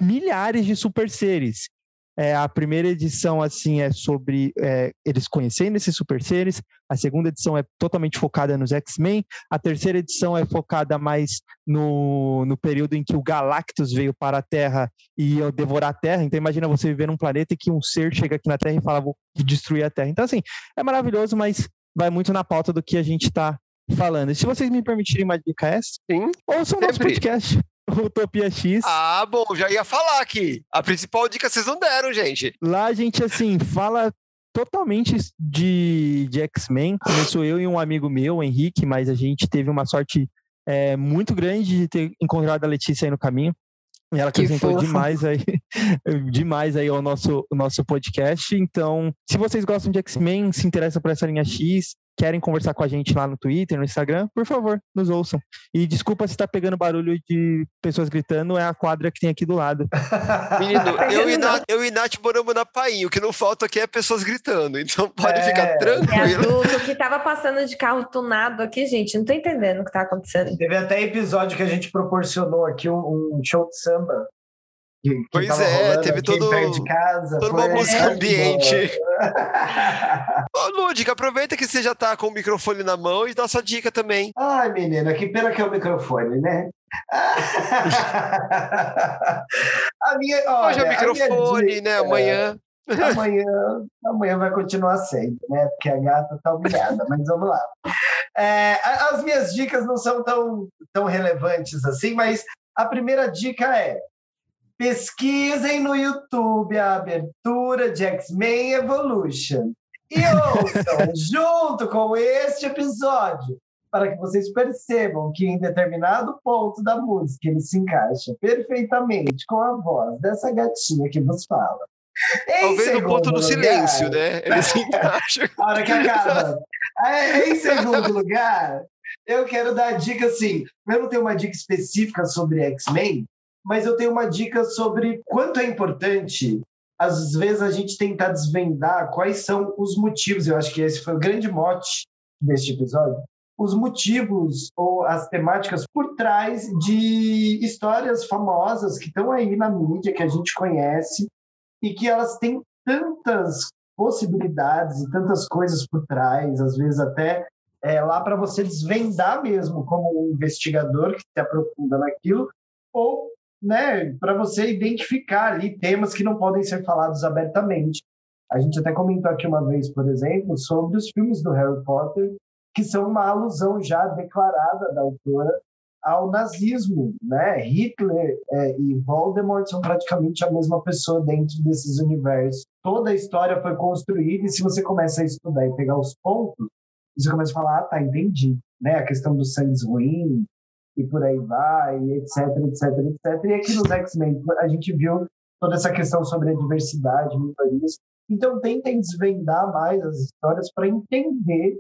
milhares de super seres. É, a primeira edição assim é sobre é, eles conhecendo esses super seres. A segunda edição é totalmente focada nos X-Men. A terceira edição é focada mais no, no período em que o Galactus veio para a Terra e ia devorar a Terra. Então imagina você viver num planeta e que um ser chega aqui na Terra e fala vou destruir a Terra. Então assim é maravilhoso, mas vai muito na pauta do que a gente está falando. E se vocês me permitirem uma dica essa, Sim. ouçam o nosso Sempre. podcast. Utopia X. Ah, bom, já ia falar aqui. A principal dica vocês não deram, gente. Lá a gente, assim, fala totalmente de, de X-Men. Começou eu e um amigo meu, o Henrique, mas a gente teve uma sorte é, muito grande de ter encontrado a Letícia aí no caminho. E ela acrescentou demais aí, demais aí ao nosso, o nosso podcast. Então, se vocês gostam de X-Men, se interessam por essa linha X, querem conversar com a gente lá no Twitter, no Instagram, por favor, nos ouçam. E desculpa se tá pegando barulho de pessoas gritando, é a quadra que tem aqui do lado. Menino, eu e. Nath, eu e Nath moramos na Painho. O que não falta aqui é pessoas gritando. Então pode É. ficar É tranquilo. adulto que tava passando de carro tunado aqui, gente. Não tô entendendo o que tá acontecendo. Teve até episódio que a gente proporcionou aqui um, um show de samba. Pois é, rolando teve todo- casa. toda uma música ambiente. Ô, Lúdica, aproveita que você já tá com o microfone na mão e dá sua dica também. Ai, menina, que pena que é o microfone, né? a minha, olha, Hoje é o microfone, dica- né? Amanhã. Amanhã, amanhã vai continuar sendo, né? Porque a gata tá humilhada, mas vamos lá. É, as minhas dicas não são tão, tão relevantes assim, mas a primeira dica é pesquisem no YouTube a abertura de X-Men Evolution e ouçam junto com este episódio para que vocês percebam que em determinado ponto da música ele se encaixa perfeitamente com a voz dessa gatinha que vos fala. Em Talvez no ponto do lugar- silêncio, né? Ele se encaixa. a hora que acaba. É, em segundo lugar, eu quero dar a dica assim. Eu não tenho uma dica específica sobre X-Men, mas eu tenho uma dica sobre quanto é importante, às vezes, a gente tentar desvendar quais são os motivos. Eu acho que esse foi o grande mote deste episódio. Os motivos ou as temáticas por trás de histórias famosas que estão aí na mídia, que a gente conhece, e que elas têm tantas possibilidades e tantas coisas por trás, às vezes até é, lá para você desvendar mesmo como um investigador que se aprofunda naquilo, ou né, para você identificar ali temas que não podem ser falados abertamente. A gente até comentou aqui uma vez, por exemplo, sobre os filmes do Harry Potter, que são uma alusão já declarada da autora ao nazismo, né? Hitler é, e Voldemort são praticamente a mesma pessoa dentro desses universos. Toda a história foi construída e se você começa a estudar e pegar os pontos, você começa a falar, ah, tá, entendi, né? A questão dos sangues ruins e por aí vai, etc, etc, etc. E aqui nos X-Men a gente viu toda essa questão sobre a diversidade, minorias. Então tentem desvendar mais as histórias para entender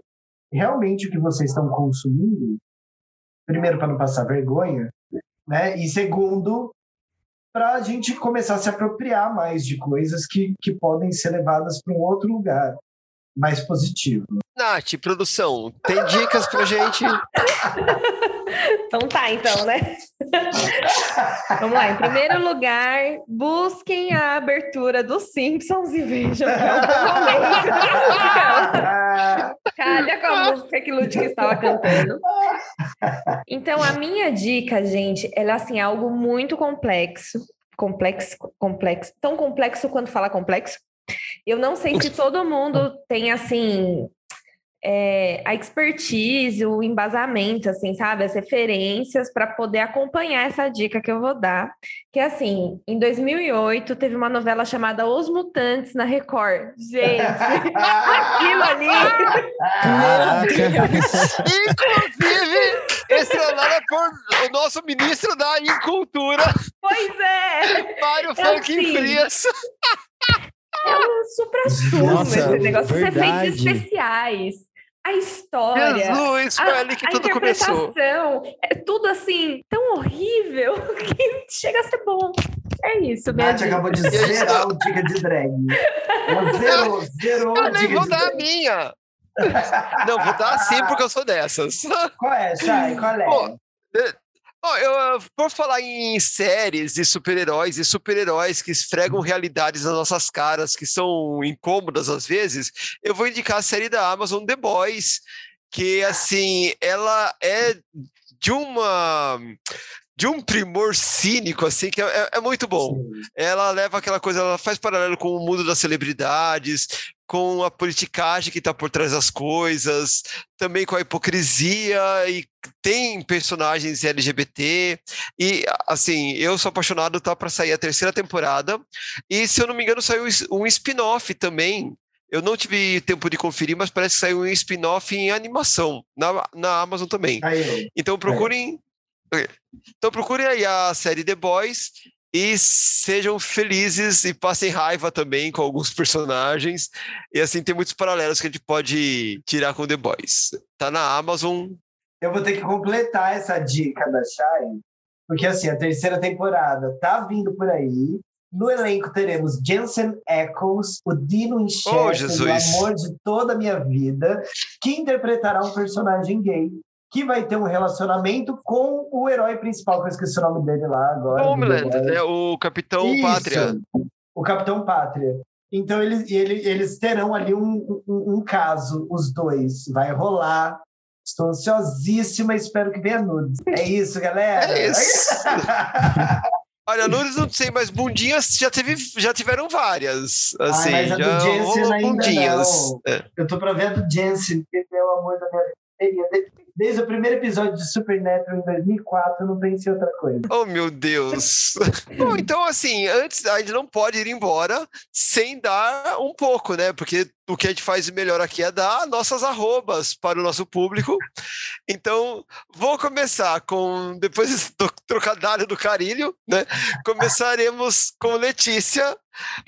realmente o que vocês estão consumindo primeiro para não passar vergonha, né? E segundo, para a gente começar a se apropriar mais de coisas que, que podem ser levadas para um outro lugar mais positivo. Nath, produção, tem dicas pra gente? Então tá, então, né? Vamos lá. Em primeiro lugar, busquem a abertura dos Simpsons e vejam que é o Calha com a música que Ludwig estava cantando. Então, a minha dica, gente, ela é assim, algo muito complexo. Complexo, complexo. Tão complexo quanto falar complexo. Eu não sei se todo mundo tem, assim, é, a expertise, o embasamento, assim, sabe? As referências para poder acompanhar essa dica que eu vou dar. Que, assim, em 2008, teve uma novela chamada Os Mutantes na Record. Gente, aquilo ali... Inclusive, estrelada por o nosso ministro da Incultura, Pois é! Mário É Franklin assim. Frias. É um supra-sumo esse negócio. Os efeitos especiais. A história. Jesus, foi a, ali que a tudo começou. interpretação, É tudo assim, tão horrível que chega a ser bom. É isso, minha Nath acabou de zerar o dica de drag. Ela zerou, zerou Eu nem vou dar a minha. Não, vou dar sim porque eu sou dessas. Qual é, Chay? Qual é? Pô, Ó, eu, por falar em séries de super-heróis e super-heróis que esfregam realidades nas nossas caras, que são incômodas às vezes, eu vou indicar a série da Amazon The Boys, que assim, ela é de uma de um primor cínico assim que é, é- é muito bom. Ela leva aquela coisa, ela faz paralelo com o mundo das celebridades, com a politicagem que está por trás das coisas, também com a hipocrisia e tem personagens LGBT e assim, eu sou apaixonado, tá para sair a terceira temporada e se eu não me engano saiu um spin-off também. Eu não tive tempo de conferir, mas parece que saiu um spin-off em animação na, na Amazon também. Aí, Então procurem. Ok. Então procurem aí a série The Boys e sejam felizes e passem raiva também com alguns personagens. E assim tem muitos paralelos que a gente pode tirar com The Boys. Tá na Amazon. eu vou ter que completar essa dica da Chay, porque assim, a terceira temporada tá vindo por aí. No elenco teremos Jensen Ackles, o Dino Winchester, Oh, o amor de toda a minha vida, que interpretará um personagem gay, que vai ter um relacionamento com o herói principal, que eu esqueci o nome dele lá agora. do Homeland, né? O Capitão Isso, Pátria. O Capitão Pátria. Então eles, ele- eles terão ali um, um, um caso, os dois. Vai rolar. Estou ansiosíssima, espero que venha nudes. É isso, galera. É isso. Olha, Nunes não sei, mas bundinhas já, teve, já tiveram várias. Assim, mas a do já Jensen rolou ainda bundinhas. não. É. Eu tô pra ver a do Jensen, que é o amor da minha vida. Desde- o primeiro episódio de Supernatural em 2004, eu não pensei em outra coisa. Oh, meu Deus. Bom, então, assim, antes, a gente não pode ir embora sem dar um pouco, né? Porque o que a gente faz melhor aqui é dar nossas arrobas para o nosso público. Então, vou começar com, depois do trocadilho do carilho, né? Começaremos com Letícia.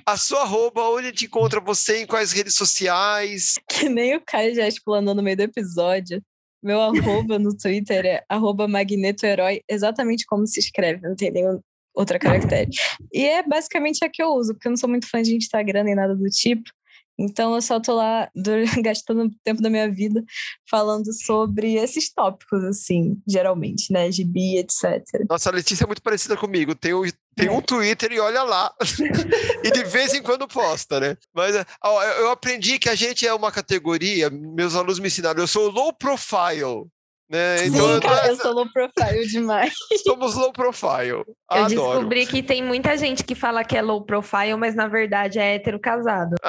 A sua arroba, onde a gente encontra você, em quais redes sociais? Que nem o Caio já explanou no meio do episódio. Meu arroba no Twitter é arroba magnetoherói, exatamente como se escreve, não tem nenhum outra caractere. E é basicamente a que eu uso, porque eu não sou muito fã de Instagram nem nada do tipo. Então eu só tô lá do- gastando tempo da minha vida falando sobre esses tópicos, assim, geralmente, né? Gibi, etc. Nossa, a Letícia é muito parecida comigo. Tem, o- tem um Twitter e olha lá. e de vez em quando posta, né? Mas ó, eu eu aprendi que a gente é uma categoria, meus alunos me ensinaram, eu sou low profile. Né? Então, Sim, eu- cara, eu sou low profile demais. somos low profile. Eu Adoro. descobri que tem muita gente que fala que é low profile, mas na verdade é hétero casado.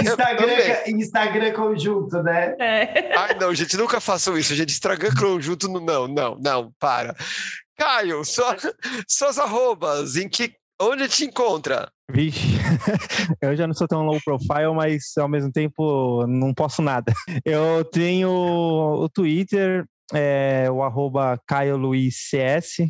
Instagram, Instagram conjunto, né? É. Ai, não, gente, nunca façam isso. Gente, Instagram conjunto, não, não, não, para. Caio, sua- suas arrobas, em que, onde te encontra? Vixe, eu já não sou tão low profile, mas ao mesmo tempo não posso nada. Eu tenho o Twitter, é, o arroba Caio Luiz CS,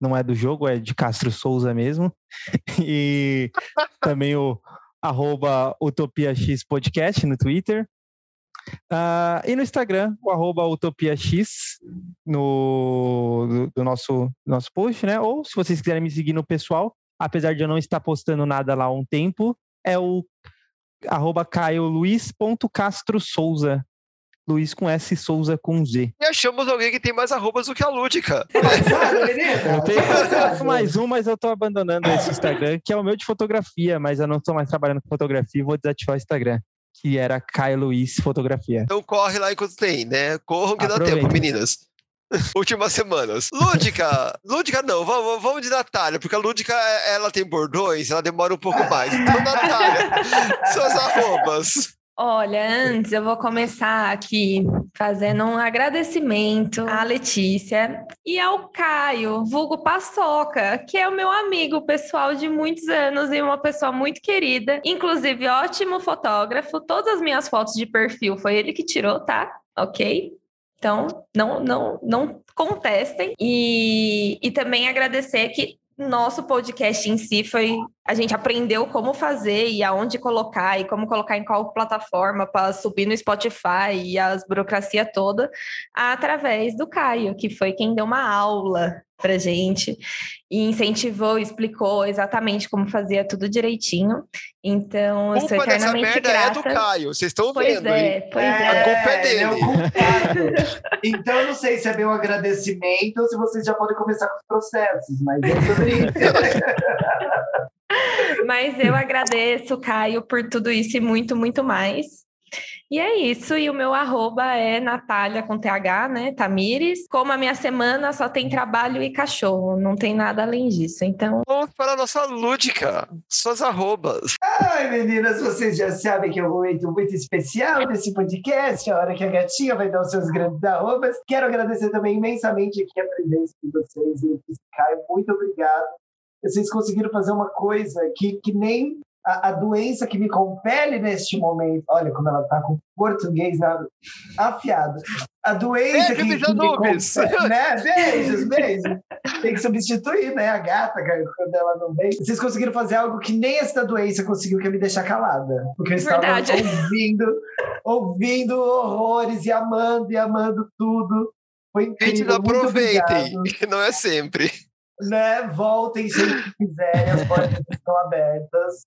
não é do jogo, é de Castro Souza mesmo. E também o arroba Utopia X Podcast no Twitter. Ah, e no Instagram, o arroba Utopia X no, do, do nosso, nosso post, né? Ou se vocês quiserem me seguir no pessoal, apesar de eu não estar postando nada lá há um tempo, é o arroba caioluiz.castro Souza. Luiz com S, Souza com Z. E achamos alguém que tem mais arrobas do que a Lúdica. Eu tenho mais um, mas eu tô abandonando esse Instagram, que é o meu de fotografia, mas eu não estou mais trabalhando com fotografia e vou desativar o Instagram, que era Caio Luiz Fotografia. Então corre lá enquanto tem, né? Corram que dá Aproveita. tempo, meninas. Últimas semanas. Lúdica, Lúdica não, vamos, vamos de Natália, porque a Lúdica, ela tem bordões, ela demora um pouco mais. Então, Natália, suas arrobas. Olha, antes eu vou começar aqui fazendo um agradecimento à Letícia e ao Caio, vulgo Paçoca, que é o meu amigo pessoal de muitos anos e uma pessoa muito querida, inclusive ótimo fotógrafo. Todas as minhas fotos de perfil foi ele que tirou, tá? Ok? Então, não, não, não contestem. E, e também agradecer que nosso podcast em si foi a gente aprendeu como fazer e aonde colocar e como colocar em qual plataforma para subir no Spotify e as burocracia toda através do Caio, que foi quem deu uma aula para gente e incentivou, explicou exatamente como fazia tudo direitinho. Então, eu sou eternamente grata. grata. é do Caio, vocês estão pois vendo, é, hein? Pois é, A culpa é ele dele. o culpado. então, eu não sei se é meu agradecimento ou se vocês já podem começar com os processos, mas é sobre isso. Mas eu agradeço, Caio, por tudo isso e muito, muito mais. E é isso, e o meu arroba é Natália com TH, né? Tamires. Como a minha semana só tem trabalho e cachorro, não tem nada além disso. Então, Vamos para a nossa lúdica, suas arrobas. Ai, meninas, vocês já sabem que é um momento muito especial desse podcast, a hora que a gatinha vai dar os seus grandes arrobas. Quero agradecer também imensamente aqui a presença de vocês. Caio, muito obrigado. Vocês conseguiram fazer uma coisa que, que nem a, a doença que me compele neste momento. Olha como ela está com português afiado. A doença Beijo, que, que me compele, né? Beijos, beijos. Tem que substituir, né? A gata, cara, quando ela não vem. Vocês conseguiram fazer algo que nem essa doença conseguiu, que é me deixar calada. Porque eu estava Verdade. ouvindo, ouvindo horrores e amando e amando tudo. Foi Gente, incrível. não Muito aproveitem, não é sempre. Né? Voltem que quiserem, as portas estão abertas.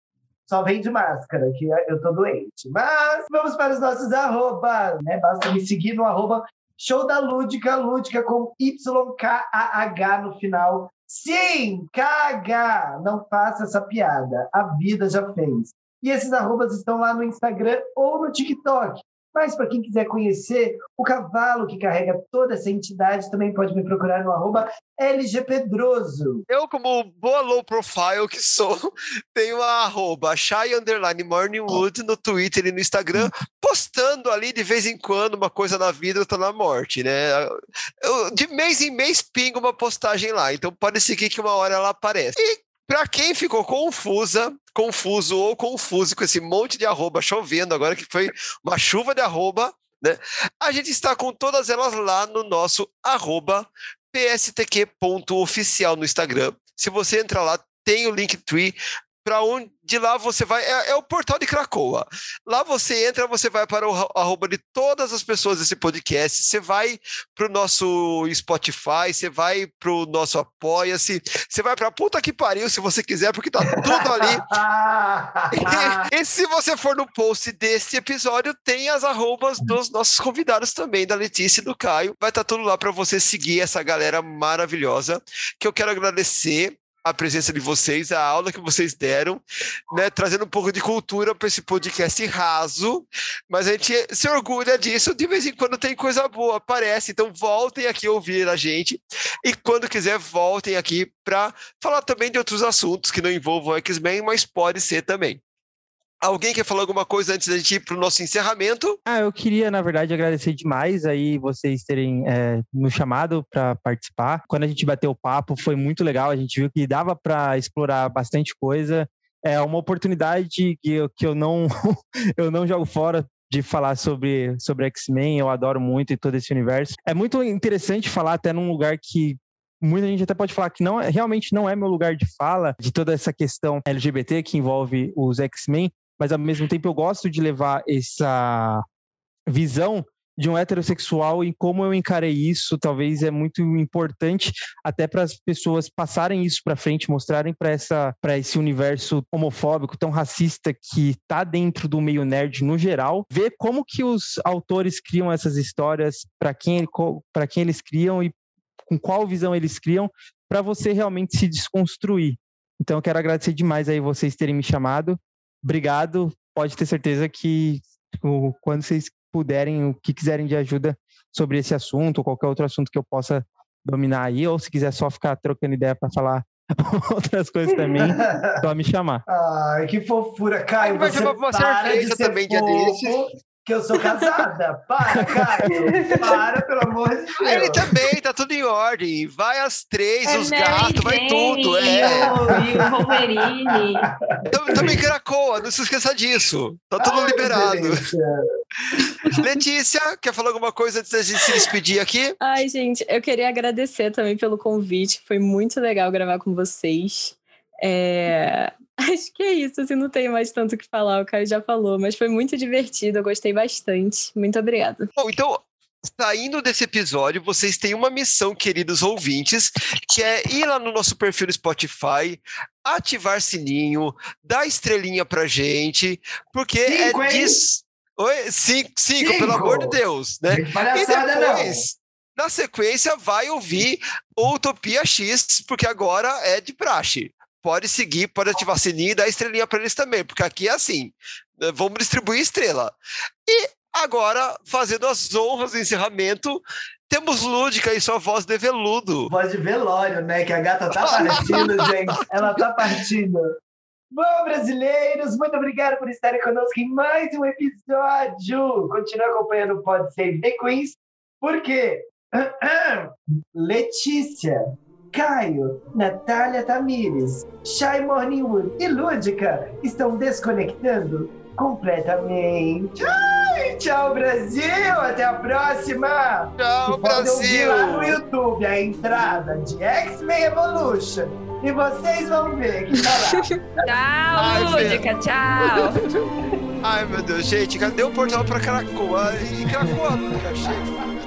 Só vem de máscara, que eu tô doente. Mas vamos para os nossos arrobas, né? Basta me seguir no arroba show da Lúdica, Lúdica com YKAH no final. Sim, KH! Não faça essa piada. A vida já fez. E esses arrobas estão lá no Instagram ou no TikTok. Mas para quem quiser conhecer o cavalo que carrega toda essa entidade, também pode me procurar no arroba LGPedroso. Eu, como boa low profile que sou, tenho a arroba Shai Underline Morningwood no Twitter e no Instagram, postando ali de vez em quando uma coisa na vida, outra na morte, né? Eu, de mês em mês pingo uma postagem lá, então pode seguir que uma hora ela aparece. E Pra quem ficou confusa, confuso ou confuso com esse monte de arroba chovendo agora, que foi uma chuva de arroba, né? A gente está com todas elas lá no nosso arroba pstq.oficial no Instagram. Se você entrar lá, tem o Linktree, para onde de lá você vai. É, é, o portal de Cracoa. Lá você entra, você vai para o arroba de todas as pessoas desse podcast. Você vai para o nosso Spotify, você vai para o nosso Apoia-se, você vai para puta que pariu se você quiser, porque tá tudo ali. e, e, se você for no post desse episódio, tem as arrobas dos nossos convidados também, da Letícia e do Caio. Vai estar tá tudo lá para você seguir essa galera maravilhosa. Que eu quero agradecer a presença de vocês, a aula que vocês deram, né, trazendo um pouco de cultura para esse podcast raso, mas a gente se orgulha disso, de vez em quando tem coisa boa, aparece, então voltem aqui ouvir a gente, e quando quiser, voltem aqui para falar também de outros assuntos que não envolvam X-Men, mas pode ser também. Alguém quer falar alguma coisa antes da gente ir para o nosso encerramento? Ah, eu queria, na verdade, agradecer demais aí vocês terem é, chamado para participar. Quando a gente bateu o papo, foi muito legal. A gente viu que dava para explorar bastante coisa. É uma oportunidade que eu, que eu não eu não jogo fora de falar sobre, sobre X-Men. Eu adoro muito e todo esse universo. É muito interessante falar até num lugar que muita gente até pode falar que não realmente não é meu lugar de fala de toda essa questão LGBT que envolve os X-Men, mas ao mesmo tempo eu gosto de levar essa visão de um heterossexual e como eu encarei isso, talvez é muito importante até para as pessoas passarem isso para frente, mostrarem para essa para esse universo homofóbico tão racista que está dentro do meio nerd no geral, ver como que os autores criam essas histórias, para quem para quem eles criam e com qual visão eles criam, para você realmente se desconstruir. Então eu quero agradecer demais aí vocês terem me chamado obrigado. Pode ter certeza que o, quando vocês puderem, o que quiserem de ajuda sobre esse assunto, ou qualquer outro assunto que eu possa dominar aí, ou se quiser só ficar trocando ideia para falar outras coisas também, só me chamar. Ai, que fofura, Caio. Você uma para de ser também, dia fofo, que eu sou casada. Para, Caio. Para, pelo amor de Deus. Ele também, tá tudo em ordem. Vai às três, é os gatos, vai tudo. E É. o, e o Wolverine. Também Cracoa, não se esqueça disso. Tá tudo Ai, liberado. Letícia, quer falar alguma coisa antes da gente se despedir aqui? Ai, gente, eu queria agradecer também pelo convite. Foi muito legal gravar com vocês. É... Acho que é isso, assim, não tem mais tanto o que falar, o Caio já falou, mas foi muito divertido, eu gostei bastante. Muito obrigada. Bom, então, saindo desse episódio, vocês têm uma missão, queridos ouvintes, que é ir lá no nosso perfil no Spotify, ativar sininho, dar estrelinha pra gente, porque Cinco, é disso. Oi? Cinco, cinco, Cinco. pelo amor de Deus, né? Tem palhaçada, E depois, na sequência, vai ouvir o Utopia X, porque agora é de praxe. Pode seguir, pode ativar sininho e dar estrelinha para eles também, porque aqui é assim: né, vamos distribuir estrela. E agora, fazendo as honras do encerramento, temos Lúdica e sua voz de veludo. Voz de velório, né? Que a gata tá partindo, gente. Ela tá partindo. Bom, brasileiros, muito obrigado por estarem conosco em mais um episódio. Continue acompanhando o Pod Save the Queens, porque Letícia, Caio, Natália Tamires, Shai Morningwood e Lúdica estão desconectando completamente. Ai, tchau, Brasil! Até a próxima! Tchau, E podem ouvir lá no Brasil! YouTube a entrada de X-Men Evolution. E vocês vão ver que tá lá. Tchau, Ai, Lúdica, tchau. Ai, meu Deus, gente, cadê o portal para Cracoa? E Cracoa, Lúdica, chega.